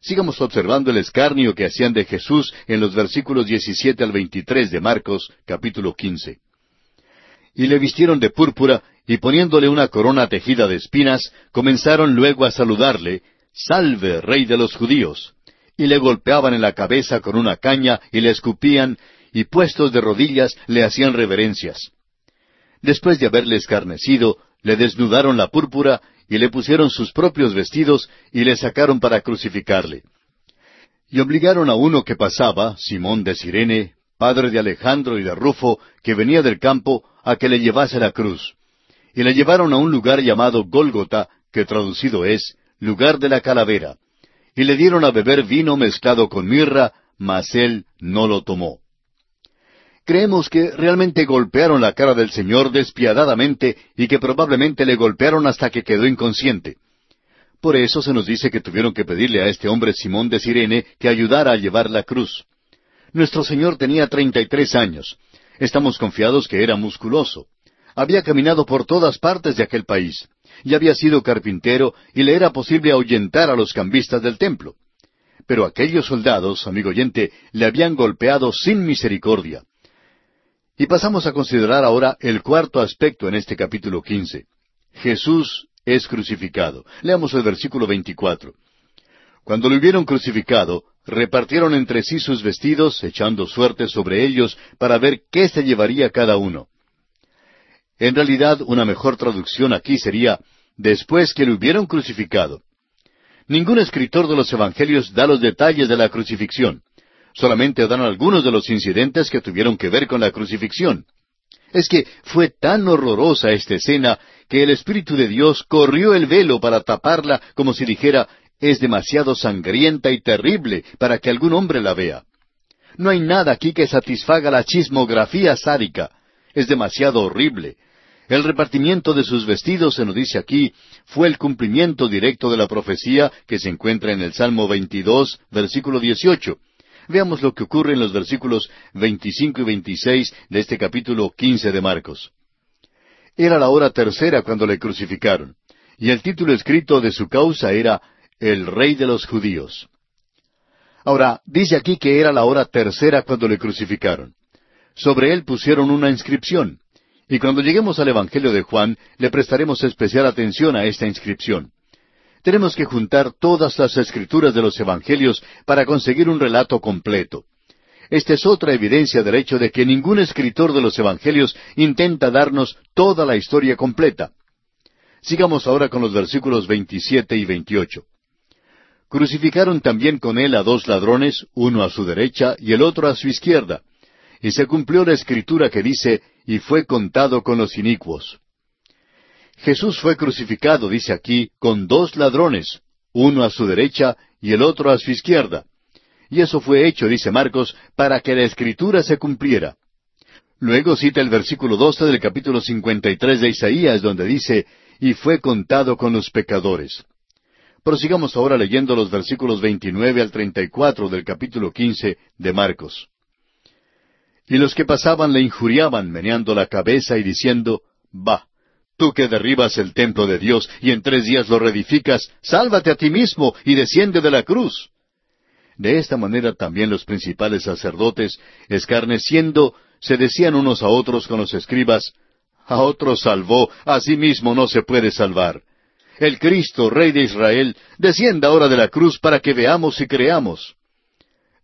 Sigamos observando el escarnio que hacían de Jesús en los versículos 17 al 23 de Marcos, capítulo 15. Y le vistieron de púrpura y poniéndole una corona tejida de espinas, comenzaron luego a saludarle, Salve, rey de los judíos. Y le golpeaban en la cabeza con una caña y le escupían, y puestos de rodillas le hacían reverencias. Después de haberle escarnecido, le desnudaron la púrpura y le pusieron sus propios vestidos y le sacaron para crucificarle. Y obligaron a uno que pasaba, Simón de Sirene, padre de Alejandro y de Rufo, que venía del campo, a que le llevase la cruz y le llevaron a un lugar llamado Gólgota, que traducido es lugar de la calavera, y le dieron a beber vino mezclado con mirra, mas él no lo tomó. Creemos que realmente golpearon la cara del Señor despiadadamente y que probablemente le golpearon hasta que quedó inconsciente. Por eso se nos dice que tuvieron que pedirle a este hombre Simón de Sirene que ayudara a llevar la cruz. Nuestro Señor tenía treinta y tres años. Estamos confiados que era musculoso había caminado por todas partes de aquel país, y había sido carpintero, y le era posible ahuyentar a los cambistas del templo. Pero aquellos soldados, amigo oyente, le habían golpeado sin misericordia. Y pasamos a considerar ahora el cuarto aspecto en este capítulo quince. Jesús es crucificado. Leamos el versículo veinticuatro. Cuando lo hubieron crucificado, repartieron entre sí sus vestidos, echando suerte sobre ellos para ver qué se llevaría cada uno. En realidad, una mejor traducción aquí sería, después que lo hubieron crucificado. Ningún escritor de los Evangelios da los detalles de la crucifixión. Solamente dan algunos de los incidentes que tuvieron que ver con la crucifixión. Es que fue tan horrorosa esta escena que el Espíritu de Dios corrió el velo para taparla como si dijera, es demasiado sangrienta y terrible para que algún hombre la vea. No hay nada aquí que satisfaga la chismografía sádica. Es demasiado horrible. El repartimiento de sus vestidos, se nos dice aquí, fue el cumplimiento directo de la profecía que se encuentra en el Salmo 22, versículo 18. Veamos lo que ocurre en los versículos 25 y 26 de este capítulo 15 de Marcos. Era la hora tercera cuando le crucificaron, y el título escrito de su causa era El Rey de los Judíos. Ahora, dice aquí que era la hora tercera cuando le crucificaron. Sobre él pusieron una inscripción. Y cuando lleguemos al Evangelio de Juan, le prestaremos especial atención a esta inscripción. Tenemos que juntar todas las escrituras de los Evangelios para conseguir un relato completo. Esta es otra evidencia del hecho de que ningún escritor de los Evangelios intenta darnos toda la historia completa. Sigamos ahora con los versículos 27 y 28. Crucificaron también con él a dos ladrones, uno a su derecha y el otro a su izquierda. Y se cumplió la escritura que dice, y fue contado con los inicuos. Jesús fue crucificado, dice aquí, con dos ladrones, uno a su derecha y el otro a su izquierda. Y eso fue hecho, dice Marcos, para que la escritura se cumpliera. Luego cita el versículo 12 del capítulo 53 de Isaías, donde dice, y fue contado con los pecadores. Prosigamos ahora leyendo los versículos 29 al 34 del capítulo 15 de Marcos. Y los que pasaban le injuriaban, meneando la cabeza y diciendo, Bah, tú que derribas el templo de Dios y en tres días lo reedificas, sálvate a ti mismo y desciende de la cruz. De esta manera también los principales sacerdotes, escarneciendo, se decían unos a otros con los escribas, A otro salvó, a sí mismo no se puede salvar. El Cristo, Rey de Israel, descienda ahora de la cruz para que veamos y creamos.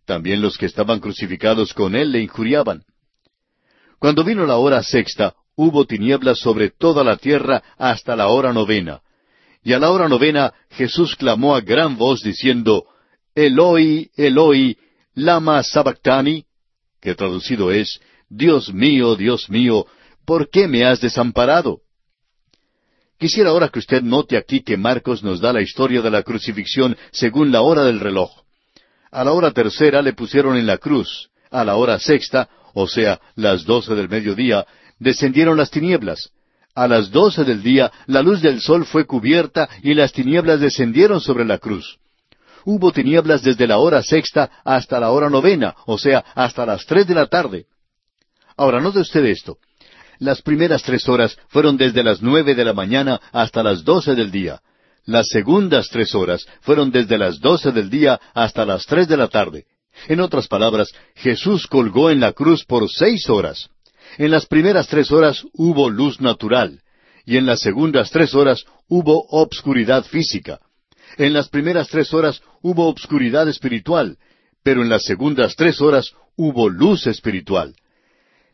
También los que estaban crucificados con él le injuriaban. Cuando vino la hora sexta, hubo tinieblas sobre toda la tierra hasta la hora novena. Y a la hora novena Jesús clamó a gran voz diciendo, Eloi, Eloi, lama sabactani, que traducido es, Dios mío, Dios mío, ¿por qué me has desamparado? Quisiera ahora que usted note aquí que Marcos nos da la historia de la crucifixión según la hora del reloj. A la hora tercera le pusieron en la cruz, a la hora sexta, o sea, las doce del mediodía, descendieron las tinieblas. A las doce del día la luz del sol fue cubierta y las tinieblas descendieron sobre la cruz. Hubo tinieblas desde la hora sexta hasta la hora novena, o sea, hasta las tres de la tarde. Ahora, note usted esto. Las primeras tres horas fueron desde las nueve de la mañana hasta las doce del día. Las segundas tres horas fueron desde las doce del día hasta las tres de la tarde. En otras palabras, Jesús colgó en la cruz por seis horas. En las primeras tres horas hubo luz natural, y en las segundas tres horas hubo obscuridad física. En las primeras tres horas hubo obscuridad espiritual, pero en las segundas tres horas hubo luz espiritual.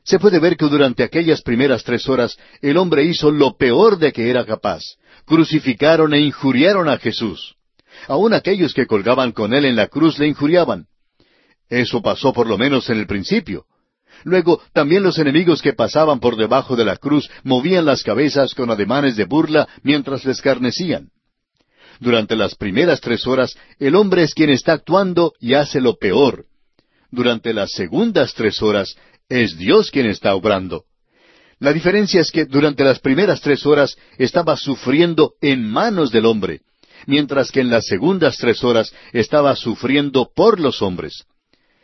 Se puede ver que durante aquellas primeras tres horas el hombre hizo lo peor de que era capaz. Crucificaron e injuriaron a Jesús. Aun aquellos que colgaban con él en la cruz le injuriaban. Eso pasó por lo menos en el principio. Luego, también los enemigos que pasaban por debajo de la cruz movían las cabezas con ademanes de burla mientras les escarnecían. Durante las primeras tres horas, el hombre es quien está actuando y hace lo peor. Durante las segundas tres horas, es Dios quien está obrando. La diferencia es que durante las primeras tres horas estaba sufriendo en manos del hombre, mientras que en las segundas tres horas estaba sufriendo por los hombres.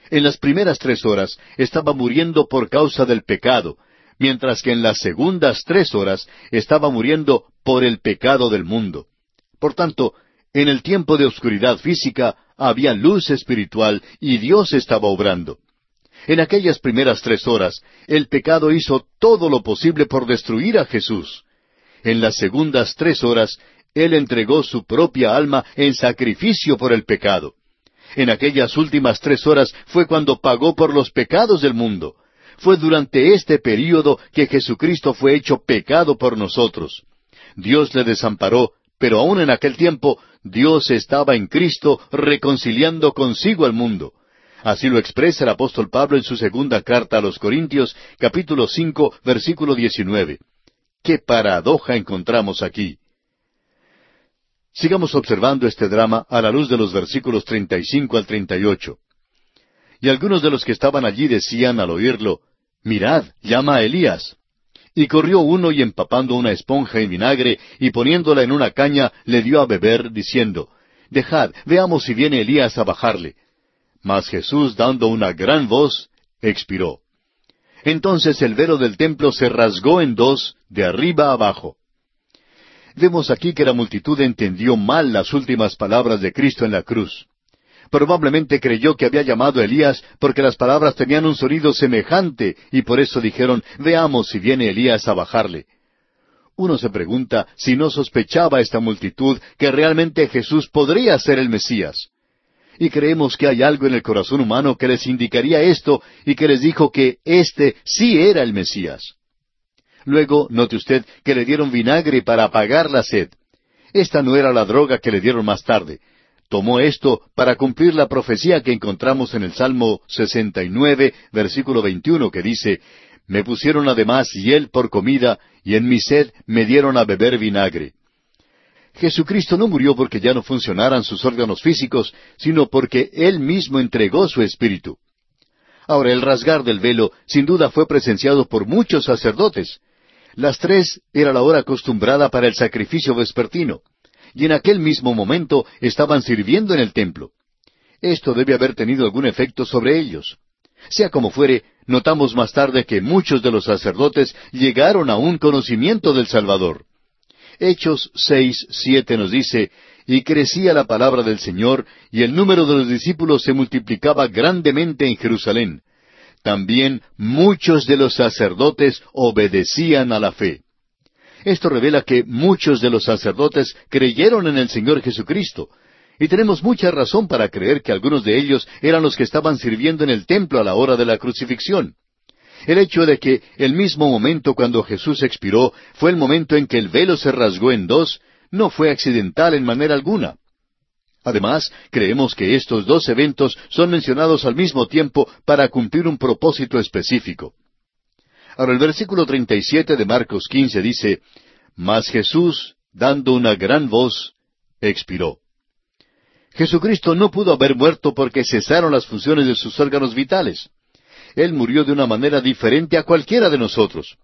En las primeras tres horas estaba muriendo por causa del pecado, mientras que en las segundas tres horas estaba muriendo por el pecado del mundo. Por tanto, en el tiempo de oscuridad física había luz espiritual y Dios estaba obrando. En aquellas primeras tres horas, el pecado hizo todo lo posible por destruir a Jesús. En las segundas tres horas, Él entregó su propia alma en sacrificio por el pecado. En aquellas últimas tres horas fue cuando pagó por los pecados del mundo. Fue durante este período que Jesucristo fue hecho pecado por nosotros. Dios le desamparó, pero aún en aquel tiempo Dios estaba en Cristo reconciliando consigo al mundo. Así lo expresa el apóstol Pablo en su segunda carta a los Corintios, capítulo cinco, versículo diecinueve. ¡Qué paradoja encontramos aquí! Sigamos observando este drama a la luz de los versículos treinta y cinco al treinta y ocho. Y algunos de los que estaban allí decían al oírlo, Mirad, llama a Elías. Y corrió uno y empapando una esponja en vinagre y poniéndola en una caña le dio a beber, diciendo, Dejad, veamos si viene Elías a bajarle. Mas Jesús, dando una gran voz, expiró. Entonces el velo del templo se rasgó en dos, de arriba abajo. Vemos aquí que la multitud entendió mal las últimas palabras de Cristo en la cruz. Probablemente creyó que había llamado a Elías porque las palabras tenían un sonido semejante y por eso dijeron, veamos si viene Elías a bajarle. Uno se pregunta si no sospechaba esta multitud que realmente Jesús podría ser el Mesías y creemos que hay algo en el corazón humano que les indicaría esto y que les dijo que éste sí era el Mesías. Luego, note usted que le dieron vinagre para apagar la sed. Esta no era la droga que le dieron más tarde. Tomó esto para cumplir la profecía que encontramos en el Salmo 69, versículo 21, que dice, Me pusieron además hiel por comida, y en mi sed me dieron a beber vinagre. Jesucristo no murió porque ya no funcionaran sus órganos físicos, sino porque Él mismo entregó su espíritu. Ahora, el rasgar del velo sin duda fue presenciado por muchos sacerdotes. Las tres era la hora acostumbrada para el sacrificio vespertino, y en aquel mismo momento estaban sirviendo en el templo. Esto debe haber tenido algún efecto sobre ellos. Sea como fuere, notamos más tarde que muchos de los sacerdotes llegaron a un conocimiento del Salvador. Hechos seis, siete nos dice, y crecía la palabra del Señor, y el número de los discípulos se multiplicaba grandemente en Jerusalén. También muchos de los sacerdotes obedecían a la fe. Esto revela que muchos de los sacerdotes creyeron en el Señor Jesucristo, y tenemos mucha razón para creer que algunos de ellos eran los que estaban sirviendo en el templo a la hora de la crucifixión. El hecho de que el mismo momento cuando Jesús expiró fue el momento en que el velo se rasgó en dos, no fue accidental en manera alguna. Además, creemos que estos dos eventos son mencionados al mismo tiempo para cumplir un propósito específico. Ahora el versículo 37 de Marcos 15 dice, Mas Jesús, dando una gran voz, expiró. Jesucristo no pudo haber muerto porque cesaron las funciones de sus órganos vitales. Él murió de una manera diferente a cualquiera de nosotros.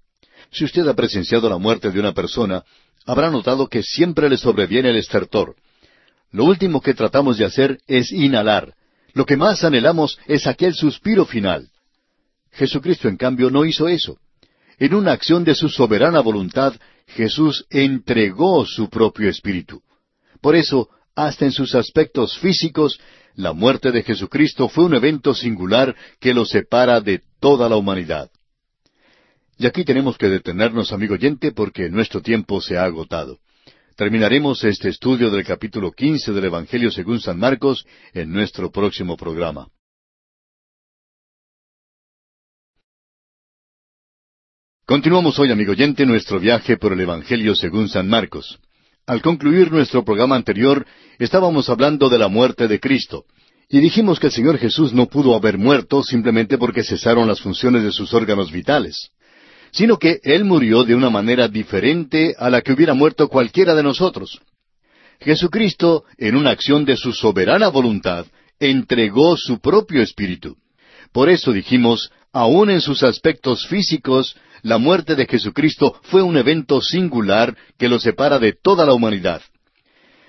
Si usted ha presenciado la muerte de una persona, habrá notado que siempre le sobreviene el estertor. Lo último que tratamos de hacer es inhalar. Lo que más anhelamos es aquel suspiro final. Jesucristo, en cambio, no hizo eso. En una acción de su soberana voluntad, Jesús entregó su propio espíritu. Por eso, hasta en sus aspectos físicos, la muerte de Jesucristo fue un evento singular que lo separa de toda la humanidad. Y aquí tenemos que detenernos, amigo oyente, porque nuestro tiempo se ha agotado. Terminaremos este estudio del capítulo quince del Evangelio según San Marcos en nuestro próximo programa. Continuamos hoy, amigo oyente, nuestro viaje por el Evangelio según San Marcos. Al concluir nuestro programa anterior, estábamos hablando de la muerte de Cristo, y dijimos que el Señor Jesús no pudo haber muerto simplemente porque cesaron las funciones de sus órganos vitales sino que Él murió de una manera diferente a la que hubiera muerto cualquiera de nosotros. Jesucristo, en una acción de su soberana voluntad, entregó su propio espíritu. Por eso dijimos, aun en sus aspectos físicos, la muerte de Jesucristo fue un evento singular que lo separa de toda la humanidad.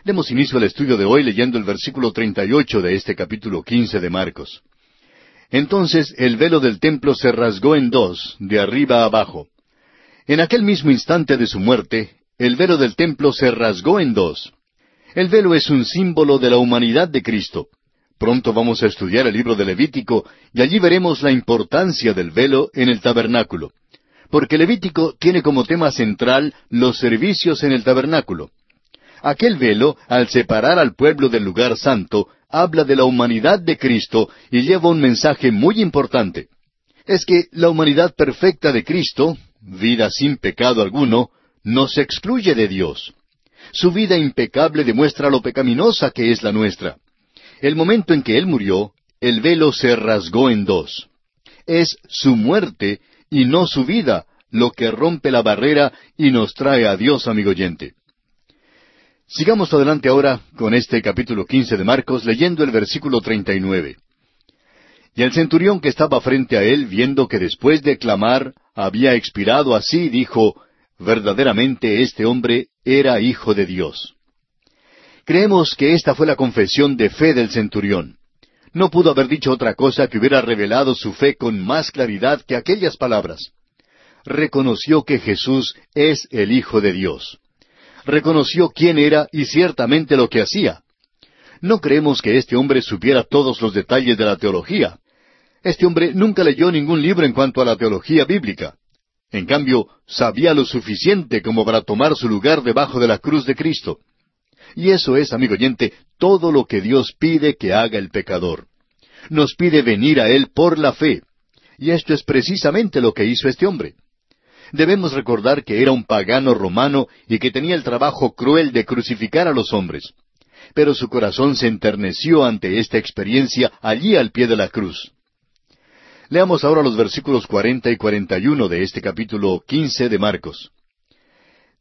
Demos inicio al estudio de hoy leyendo el versículo 38 de este capítulo 15 de Marcos. Entonces el velo del templo se rasgó en dos, de arriba abajo. En aquel mismo instante de su muerte, el velo del templo se rasgó en dos. El velo es un símbolo de la humanidad de Cristo. Pronto vamos a estudiar el libro de Levítico y allí veremos la importancia del velo en el tabernáculo. Porque Levítico tiene como tema central los servicios en el tabernáculo. Aquel velo, al separar al pueblo del lugar santo, habla de la humanidad de Cristo y lleva un mensaje muy importante. Es que la humanidad perfecta de Cristo, vida sin pecado alguno, no se excluye de Dios. Su vida impecable demuestra lo pecaminosa que es la nuestra. El momento en que Él murió, el velo se rasgó en dos. Es su muerte y no su vida lo que rompe la barrera y nos trae a Dios, amigo oyente. Sigamos adelante ahora con este capítulo quince de Marcos, leyendo el versículo treinta y nueve. Y el centurión que estaba frente a él, viendo que después de clamar había expirado así, dijo, verdaderamente este hombre era hijo de Dios. Creemos que esta fue la confesión de fe del centurión. No pudo haber dicho otra cosa que hubiera revelado su fe con más claridad que aquellas palabras. Reconoció que Jesús es el Hijo de Dios reconoció quién era y ciertamente lo que hacía. No creemos que este hombre supiera todos los detalles de la teología. Este hombre nunca leyó ningún libro en cuanto a la teología bíblica. En cambio, sabía lo suficiente como para tomar su lugar debajo de la cruz de Cristo. Y eso es, amigo oyente, todo lo que Dios pide que haga el pecador. Nos pide venir a Él por la fe. Y esto es precisamente lo que hizo este hombre. Debemos recordar que era un pagano romano y que tenía el trabajo cruel de crucificar a los hombres. Pero su corazón se enterneció ante esta experiencia allí al pie de la cruz. Leamos ahora los versículos cuarenta y cuarenta y uno de este capítulo quince de Marcos.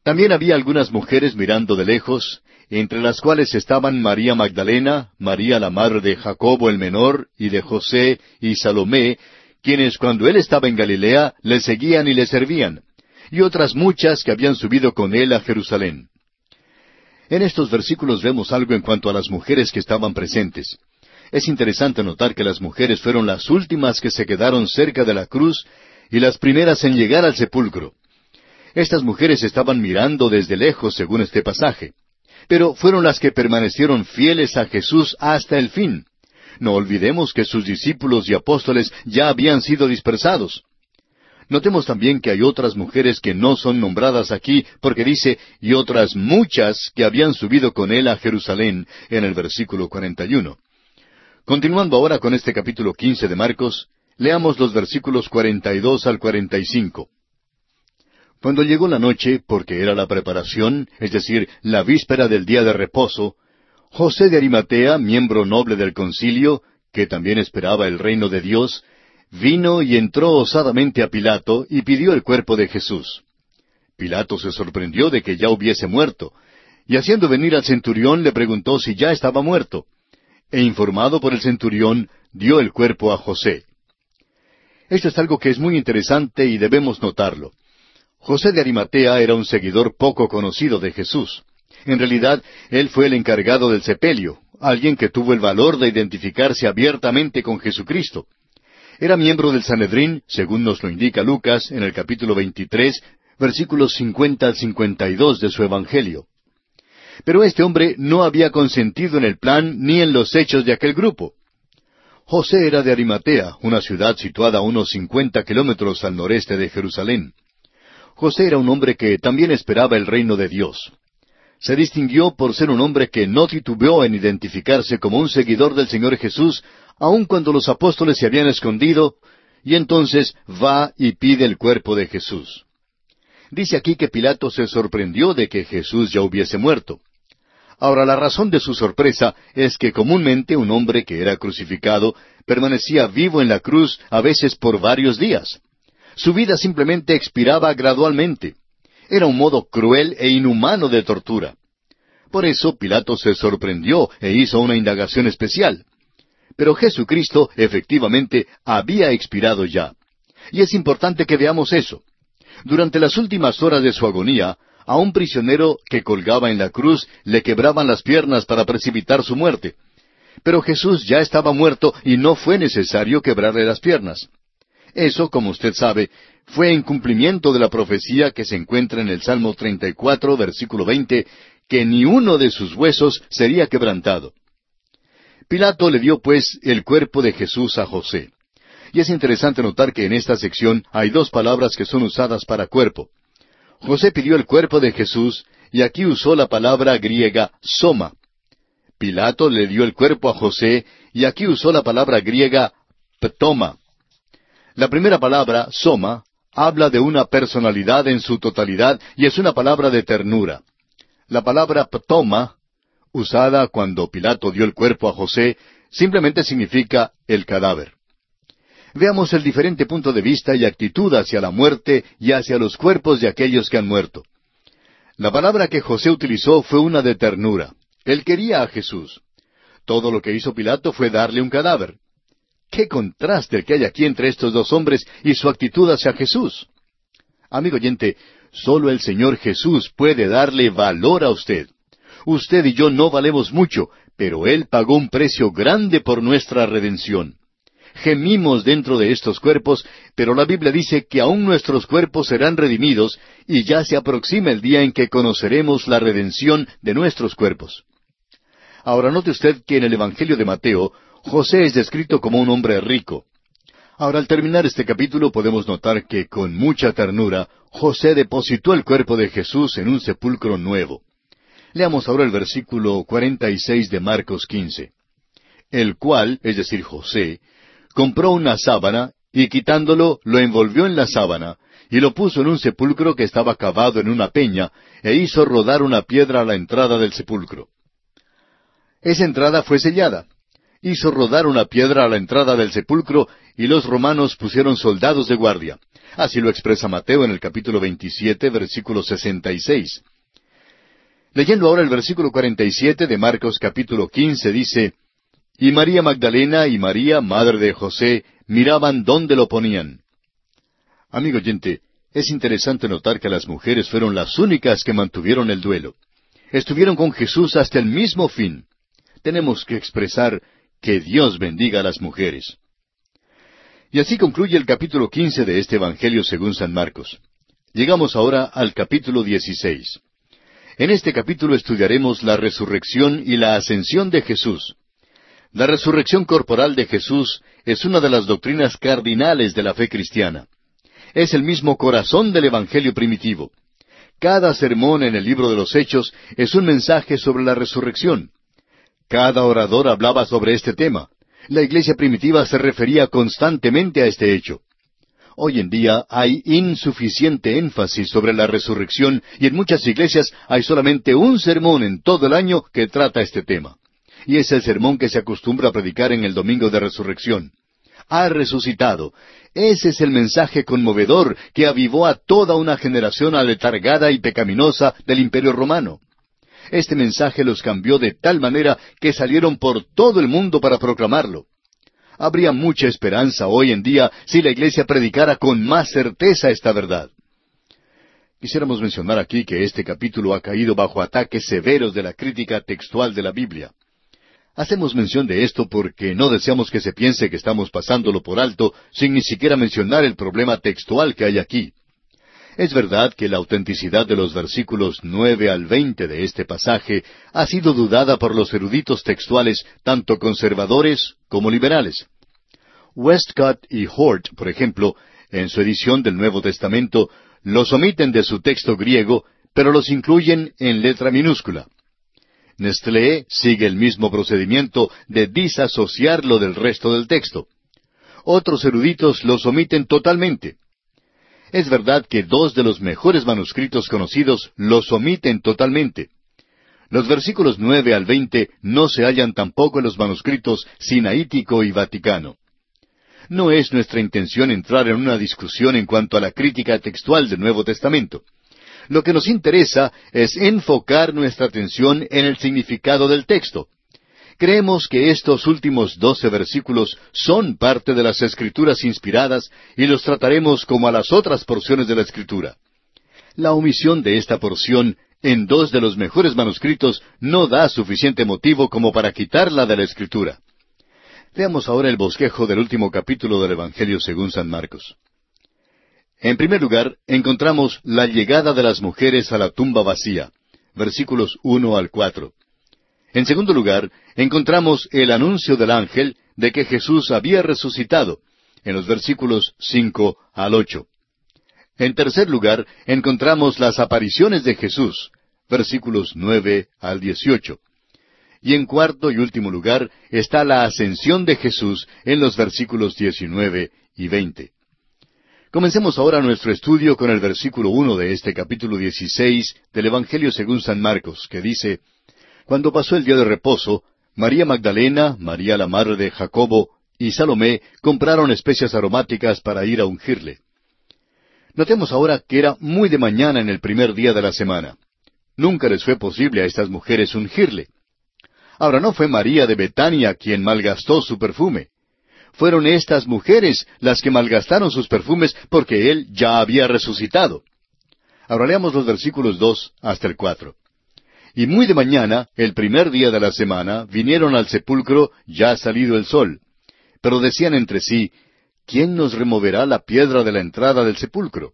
También había algunas mujeres mirando de lejos, entre las cuales estaban María Magdalena, María la madre de Jacobo el menor, y de José y Salomé, quienes cuando él estaba en Galilea le seguían y le servían, y otras muchas que habían subido con él a Jerusalén. En estos versículos vemos algo en cuanto a las mujeres que estaban presentes. Es interesante notar que las mujeres fueron las últimas que se quedaron cerca de la cruz y las primeras en llegar al sepulcro. Estas mujeres estaban mirando desde lejos, según este pasaje, pero fueron las que permanecieron fieles a Jesús hasta el fin. No olvidemos que sus discípulos y apóstoles ya habían sido dispersados. Notemos también que hay otras mujeres que no son nombradas aquí, porque dice, y otras muchas que habían subido con él a Jerusalén, en el versículo 41. Continuando ahora con este capítulo 15 de Marcos, leamos los versículos 42 al 45. Cuando llegó la noche, porque era la preparación, es decir, la víspera del día de reposo, José de Arimatea, miembro noble del concilio, que también esperaba el reino de Dios, vino y entró osadamente a Pilato y pidió el cuerpo de Jesús. Pilato se sorprendió de que ya hubiese muerto, y haciendo venir al centurión le preguntó si ya estaba muerto. E informado por el centurión, dio el cuerpo a José. Esto es algo que es muy interesante y debemos notarlo. José de Arimatea era un seguidor poco conocido de Jesús. En realidad, él fue el encargado del sepelio, alguien que tuvo el valor de identificarse abiertamente con Jesucristo. Era miembro del Sanedrín, según nos lo indica Lucas en el capítulo 23, versículos 50 al 52 de su Evangelio. Pero este hombre no había consentido en el plan ni en los hechos de aquel grupo. José era de Arimatea, una ciudad situada a unos cincuenta kilómetros al noreste de Jerusalén. José era un hombre que también esperaba el reino de Dios. Se distinguió por ser un hombre que no titubeó en identificarse como un seguidor del Señor Jesús, aun cuando los apóstoles se habían escondido, y entonces va y pide el cuerpo de Jesús. Dice aquí que Pilato se sorprendió de que Jesús ya hubiese muerto. Ahora, la razón de su sorpresa es que comúnmente un hombre que era crucificado permanecía vivo en la cruz a veces por varios días. Su vida simplemente expiraba gradualmente. Era un modo cruel e inhumano de tortura. Por eso Pilato se sorprendió e hizo una indagación especial. Pero Jesucristo efectivamente había expirado ya. Y es importante que veamos eso. Durante las últimas horas de su agonía, a un prisionero que colgaba en la cruz le quebraban las piernas para precipitar su muerte. Pero Jesús ya estaba muerto y no fue necesario quebrarle las piernas. Eso, como usted sabe, fue en cumplimiento de la profecía que se encuentra en el Salmo 34, versículo 20, que ni uno de sus huesos sería quebrantado. Pilato le dio pues el cuerpo de Jesús a José. Y es interesante notar que en esta sección hay dos palabras que son usadas para cuerpo. José pidió el cuerpo de Jesús y aquí usó la palabra griega soma. Pilato le dio el cuerpo a José y aquí usó la palabra griega ptoma. La primera palabra, soma, habla de una personalidad en su totalidad y es una palabra de ternura. La palabra ptoma, usada cuando Pilato dio el cuerpo a José, simplemente significa el cadáver. Veamos el diferente punto de vista y actitud hacia la muerte y hacia los cuerpos de aquellos que han muerto. La palabra que José utilizó fue una de ternura. Él quería a Jesús. Todo lo que hizo Pilato fue darle un cadáver. ¿Qué contraste el que hay aquí entre estos dos hombres y su actitud hacia Jesús? Amigo oyente, solo el Señor Jesús puede darle valor a usted. Usted y yo no valemos mucho, pero Él pagó un precio grande por nuestra redención gemimos dentro de estos cuerpos, pero la Biblia dice que aún nuestros cuerpos serán redimidos y ya se aproxima el día en que conoceremos la redención de nuestros cuerpos. Ahora note usted que en el Evangelio de Mateo, José es descrito como un hombre rico. Ahora al terminar este capítulo podemos notar que con mucha ternura José depositó el cuerpo de Jesús en un sepulcro nuevo. Leamos ahora el versículo 46 de Marcos 15. El cual, es decir, José, compró una sábana, y quitándolo lo envolvió en la sábana, y lo puso en un sepulcro que estaba cavado en una peña, e hizo rodar una piedra a la entrada del sepulcro. Esa entrada fue sellada. Hizo rodar una piedra a la entrada del sepulcro, y los romanos pusieron soldados de guardia. Así lo expresa Mateo en el capítulo 27, versículo 66. Leyendo ahora el versículo 47 de Marcos capítulo 15 dice, y María Magdalena y María, madre de José, miraban dónde lo ponían. Amigo oyente, es interesante notar que las mujeres fueron las únicas que mantuvieron el duelo. Estuvieron con Jesús hasta el mismo fin. Tenemos que expresar que Dios bendiga a las mujeres. Y así concluye el capítulo quince de este Evangelio según San Marcos. Llegamos ahora al capítulo dieciséis. En este capítulo estudiaremos la resurrección y la ascensión de Jesús. La resurrección corporal de Jesús es una de las doctrinas cardinales de la fe cristiana. Es el mismo corazón del Evangelio primitivo. Cada sermón en el libro de los Hechos es un mensaje sobre la resurrección. Cada orador hablaba sobre este tema. La iglesia primitiva se refería constantemente a este hecho. Hoy en día hay insuficiente énfasis sobre la resurrección y en muchas iglesias hay solamente un sermón en todo el año que trata este tema y es el sermón que se acostumbra a predicar en el domingo de resurrección. ha resucitado. Ese es el mensaje conmovedor que avivó a toda una generación aletargada y pecaminosa del Imperio romano. Este mensaje los cambió de tal manera que salieron por todo el mundo para proclamarlo. Habría mucha esperanza hoy en día si la Iglesia predicara con más certeza esta verdad. Quisiéramos mencionar aquí que este capítulo ha caído bajo ataques severos de la crítica textual de la Biblia. Hacemos mención de esto porque no deseamos que se piense que estamos pasándolo por alto sin ni siquiera mencionar el problema textual que hay aquí. Es verdad que la autenticidad de los versículos nueve al veinte de este pasaje ha sido dudada por los eruditos textuales tanto conservadores como liberales. Westcott y Hort, por ejemplo, en su edición del Nuevo Testamento, los omiten de su texto griego, pero los incluyen en letra minúscula. Nestlé sigue el mismo procedimiento de disasociarlo del resto del texto. Otros eruditos los omiten totalmente. Es verdad que dos de los mejores manuscritos conocidos los omiten totalmente. Los versículos nueve al veinte no se hallan tampoco en los manuscritos sinaítico y vaticano. No es nuestra intención entrar en una discusión en cuanto a la crítica textual del Nuevo Testamento. Lo que nos interesa es enfocar nuestra atención en el significado del texto. Creemos que estos últimos doce versículos son parte de las escrituras inspiradas y los trataremos como a las otras porciones de la escritura. La omisión de esta porción en dos de los mejores manuscritos no da suficiente motivo como para quitarla de la escritura. Veamos ahora el bosquejo del último capítulo del Evangelio según San Marcos. En primer lugar, encontramos la llegada de las mujeres a la tumba vacía, versículos uno al cuatro. En segundo lugar, encontramos el anuncio del ángel de que Jesús había resucitado, en los versículos cinco al ocho. En tercer lugar, encontramos las apariciones de Jesús, versículos nueve al dieciocho. Y en cuarto y último lugar está la ascensión de Jesús en los versículos diecinueve y veinte. Comencemos ahora nuestro estudio con el versículo uno de este capítulo dieciséis del Evangelio según San Marcos, que dice cuando pasó el día de reposo, María Magdalena, María la madre de Jacobo y Salomé compraron especias aromáticas para ir a ungirle. Notemos ahora que era muy de mañana en el primer día de la semana. Nunca les fue posible a estas mujeres ungirle. Ahora no fue María de Betania quien malgastó su perfume. Fueron estas mujeres las que malgastaron sus perfumes porque Él ya había resucitado. Ahora leamos los versículos dos hasta el cuatro. Y muy de mañana, el primer día de la semana, vinieron al sepulcro ya salido el sol. Pero decían entre sí, ¿quién nos removerá la piedra de la entrada del sepulcro?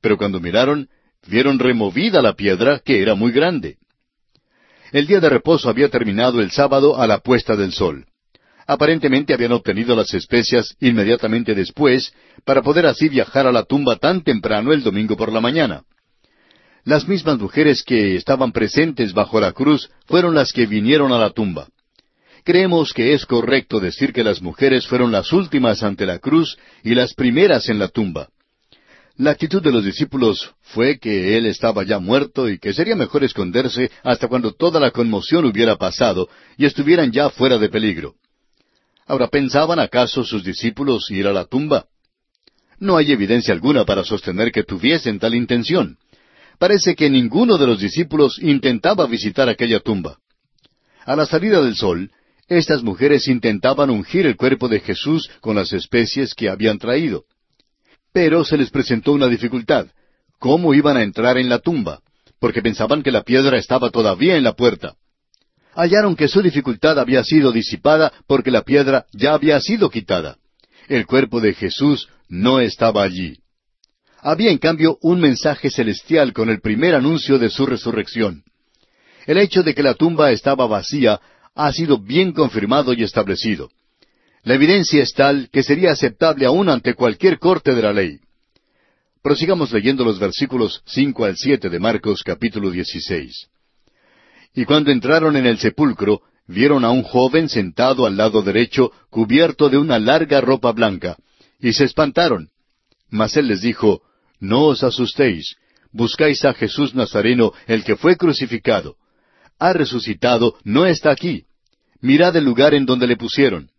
Pero cuando miraron, vieron removida la piedra, que era muy grande. El día de reposo había terminado el sábado a la puesta del sol. Aparentemente habían obtenido las especias inmediatamente después, para poder así viajar a la tumba tan temprano el domingo por la mañana. Las mismas mujeres que estaban presentes bajo la cruz fueron las que vinieron a la tumba. Creemos que es correcto decir que las mujeres fueron las últimas ante la cruz y las primeras en la tumba. La actitud de los discípulos fue que él estaba ya muerto y que sería mejor esconderse hasta cuando toda la conmoción hubiera pasado y estuvieran ya fuera de peligro. Ahora, ¿pensaban acaso sus discípulos ir a la tumba? No hay evidencia alguna para sostener que tuviesen tal intención parece que ninguno de los discípulos intentaba visitar aquella tumba. A la salida del sol, estas mujeres intentaban ungir el cuerpo de Jesús con las especies que habían traído. Pero se les presentó una dificultad. ¿Cómo iban a entrar en la tumba? Porque pensaban que la piedra estaba todavía en la puerta. Hallaron que su dificultad había sido disipada porque la piedra ya había sido quitada. El cuerpo de Jesús no estaba allí. Había en cambio un mensaje celestial con el primer anuncio de su resurrección. El hecho de que la tumba estaba vacía ha sido bien confirmado y establecido. La evidencia es tal que sería aceptable aún ante cualquier corte de la ley. Prosigamos leyendo los versículos cinco al siete de Marcos capítulo dieciséis. Y cuando entraron en el sepulcro, vieron a un joven sentado al lado derecho, cubierto de una larga ropa blanca, y se espantaron. Mas él les dijo, no os asustéis, buscáis a Jesús Nazareno, el que fue crucificado. Ha resucitado, no está aquí. Mirad el lugar en donde le pusieron.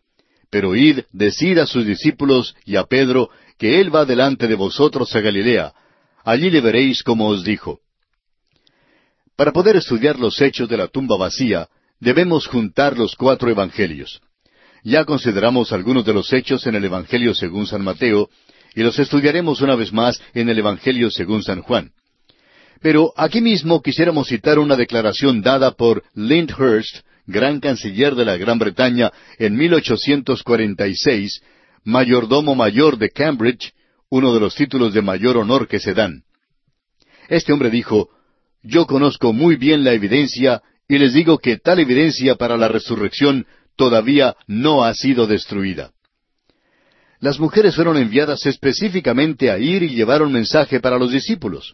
Pero id, decid a sus discípulos y a Pedro que él va delante de vosotros a Galilea. Allí le veréis como os dijo. Para poder estudiar los hechos de la tumba vacía, debemos juntar los cuatro evangelios. Ya consideramos algunos de los hechos en el Evangelio según San Mateo, y los estudiaremos una vez más en el Evangelio según San Juan. Pero aquí mismo quisiéramos citar una declaración dada por Lyndhurst, gran canciller de la Gran Bretaña, en 1846, mayordomo mayor de Cambridge, uno de los títulos de mayor honor que se dan. Este hombre dijo, Yo conozco muy bien la evidencia y les digo que tal evidencia para la resurrección todavía no ha sido destruida. Las mujeres fueron enviadas específicamente a ir y llevar un mensaje para los discípulos.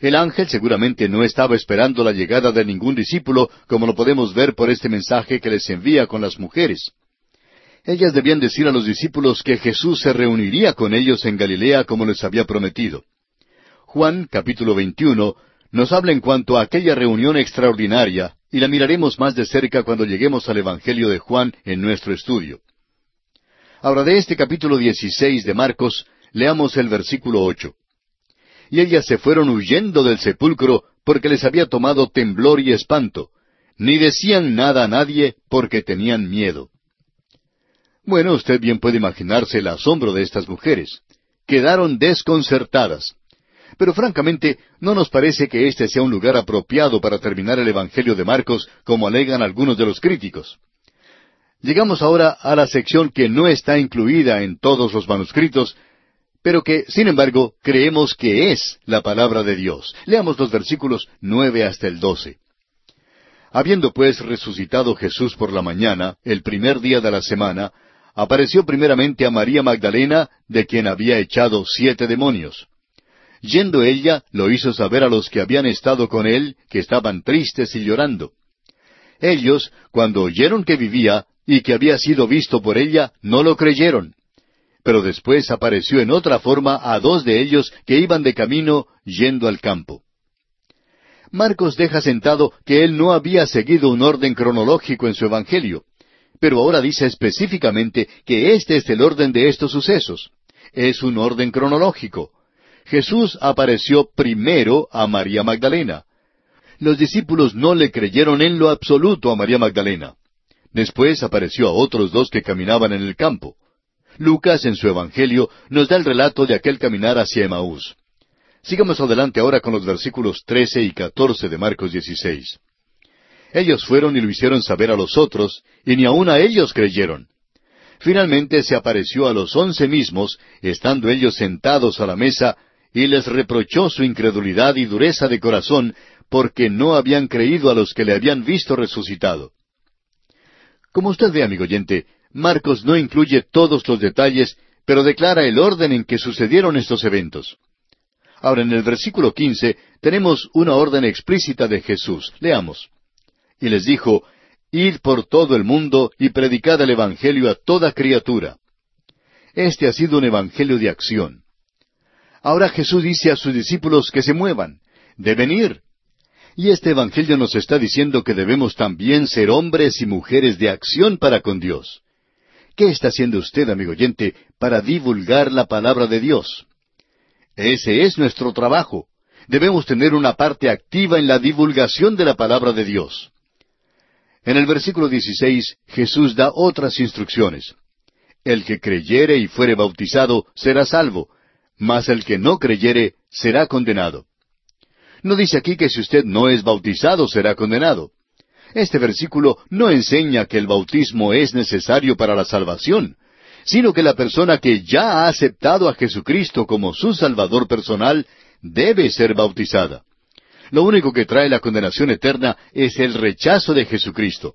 El ángel seguramente no estaba esperando la llegada de ningún discípulo, como lo podemos ver por este mensaje que les envía con las mujeres. Ellas debían decir a los discípulos que Jesús se reuniría con ellos en Galilea como les había prometido. Juan capítulo 21 nos habla en cuanto a aquella reunión extraordinaria, y la miraremos más de cerca cuando lleguemos al Evangelio de Juan en nuestro estudio. Ahora de este capítulo 16 de Marcos, leamos el versículo ocho. Y ellas se fueron huyendo del sepulcro porque les había tomado temblor y espanto, ni decían nada a nadie porque tenían miedo. Bueno, usted bien puede imaginarse el asombro de estas mujeres. Quedaron desconcertadas. Pero francamente, no nos parece que este sea un lugar apropiado para terminar el Evangelio de Marcos, como alegan algunos de los críticos. Llegamos ahora a la sección que no está incluida en todos los manuscritos, pero que, sin embargo, creemos que es la palabra de Dios. Leamos los versículos nueve hasta el doce. Habiendo pues resucitado Jesús por la mañana, el primer día de la semana, apareció primeramente a María Magdalena, de quien había echado siete demonios. Yendo ella, lo hizo saber a los que habían estado con él, que estaban tristes y llorando. Ellos, cuando oyeron que vivía y que había sido visto por ella, no lo creyeron. Pero después apareció en otra forma a dos de ellos que iban de camino yendo al campo. Marcos deja sentado que él no había seguido un orden cronológico en su Evangelio, pero ahora dice específicamente que este es el orden de estos sucesos. Es un orden cronológico. Jesús apareció primero a María Magdalena. Los discípulos no le creyeron en lo absoluto a María Magdalena. Después apareció a otros dos que caminaban en el campo. Lucas, en su Evangelio, nos da el relato de aquel caminar hacia Emaús. Sigamos adelante ahora con los versículos trece y catorce de Marcos 16. Ellos fueron y lo hicieron saber a los otros, y ni aun a ellos creyeron. Finalmente se apareció a los once mismos, estando ellos sentados a la mesa, y les reprochó su incredulidad y dureza de corazón, porque no habían creído a los que le habían visto resucitado. Como usted ve, amigo oyente, Marcos no incluye todos los detalles, pero declara el orden en que sucedieron estos eventos. Ahora, en el versículo quince tenemos una orden explícita de Jesús. Leamos. Y les dijo, Id por todo el mundo y predicad el Evangelio a toda criatura. Este ha sido un Evangelio de acción. Ahora Jesús dice a sus discípulos que se muevan, deben ir. Y este Evangelio nos está diciendo que debemos también ser hombres y mujeres de acción para con Dios. ¿Qué está haciendo usted, amigo oyente, para divulgar la palabra de Dios? Ese es nuestro trabajo. Debemos tener una parte activa en la divulgación de la palabra de Dios. En el versículo 16 Jesús da otras instrucciones. El que creyere y fuere bautizado será salvo, mas el que no creyere será condenado. No dice aquí que si usted no es bautizado será condenado. Este versículo no enseña que el bautismo es necesario para la salvación, sino que la persona que ya ha aceptado a Jesucristo como su Salvador personal debe ser bautizada. Lo único que trae la condenación eterna es el rechazo de Jesucristo.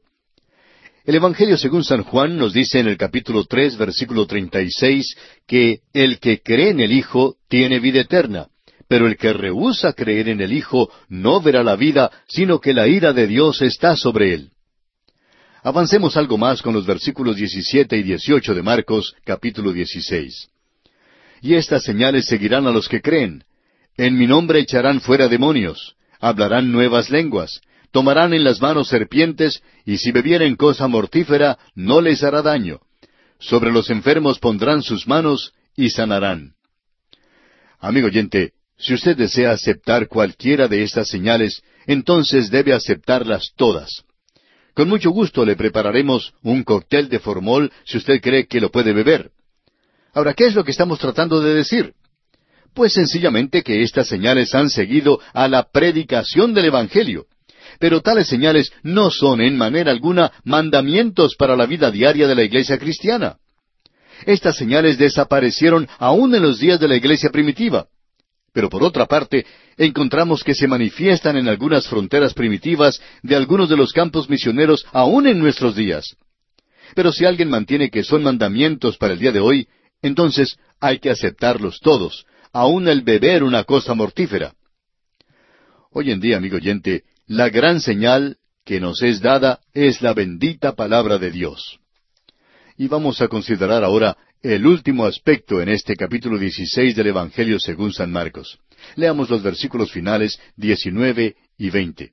El Evangelio según San Juan nos dice en el capítulo tres, versículo treinta y seis, que el que cree en el Hijo tiene vida eterna, pero el que rehúsa creer en el Hijo no verá la vida, sino que la ira de Dios está sobre él. Avancemos algo más con los versículos diecisiete y dieciocho de Marcos, capítulo dieciséis. Y estas señales seguirán a los que creen. En mi nombre echarán fuera demonios, hablarán nuevas lenguas, tomarán en las manos serpientes, y si bebieren cosa mortífera, no les hará daño. Sobre los enfermos pondrán sus manos y sanarán. Amigo oyente, si usted desea aceptar cualquiera de estas señales, entonces debe aceptarlas todas. Con mucho gusto le prepararemos un cóctel de formol si usted cree que lo puede beber. Ahora, ¿qué es lo que estamos tratando de decir? Pues sencillamente que estas señales han seguido a la predicación del Evangelio. Pero tales señales no son en manera alguna mandamientos para la vida diaria de la iglesia cristiana. Estas señales desaparecieron aún en los días de la iglesia primitiva. Pero por otra parte, encontramos que se manifiestan en algunas fronteras primitivas de algunos de los campos misioneros aún en nuestros días. Pero si alguien mantiene que son mandamientos para el día de hoy, entonces hay que aceptarlos todos, aún el beber una cosa mortífera. Hoy en día, amigo oyente, la gran señal que nos es dada es la bendita palabra de Dios. Y vamos a considerar ahora el último aspecto en este capítulo 16 del Evangelio según San Marcos. Leamos los versículos finales 19 y 20.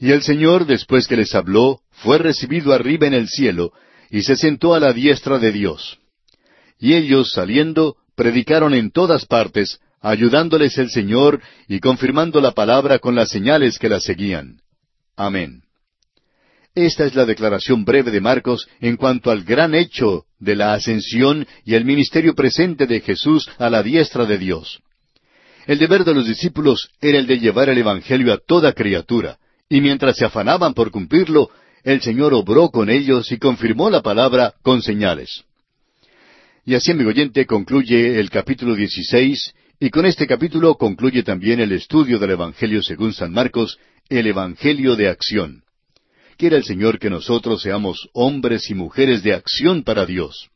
Y el Señor, después que les habló, fue recibido arriba en el cielo, y se sentó a la diestra de Dios. Y ellos, saliendo, predicaron en todas partes, ayudándoles el Señor y confirmando la palabra con las señales que la seguían. Amén. Esta es la declaración breve de Marcos en cuanto al gran hecho de la ascensión y el ministerio presente de Jesús a la diestra de Dios. El deber de los discípulos era el de llevar el Evangelio a toda criatura, y mientras se afanaban por cumplirlo, el Señor obró con ellos y confirmó la palabra con señales. Y así, amigo oyente, concluye el capítulo 16, y con este capítulo concluye también el estudio del Evangelio según San Marcos, el Evangelio de acción. Quiera el Señor que nosotros seamos hombres y mujeres de acción para Dios.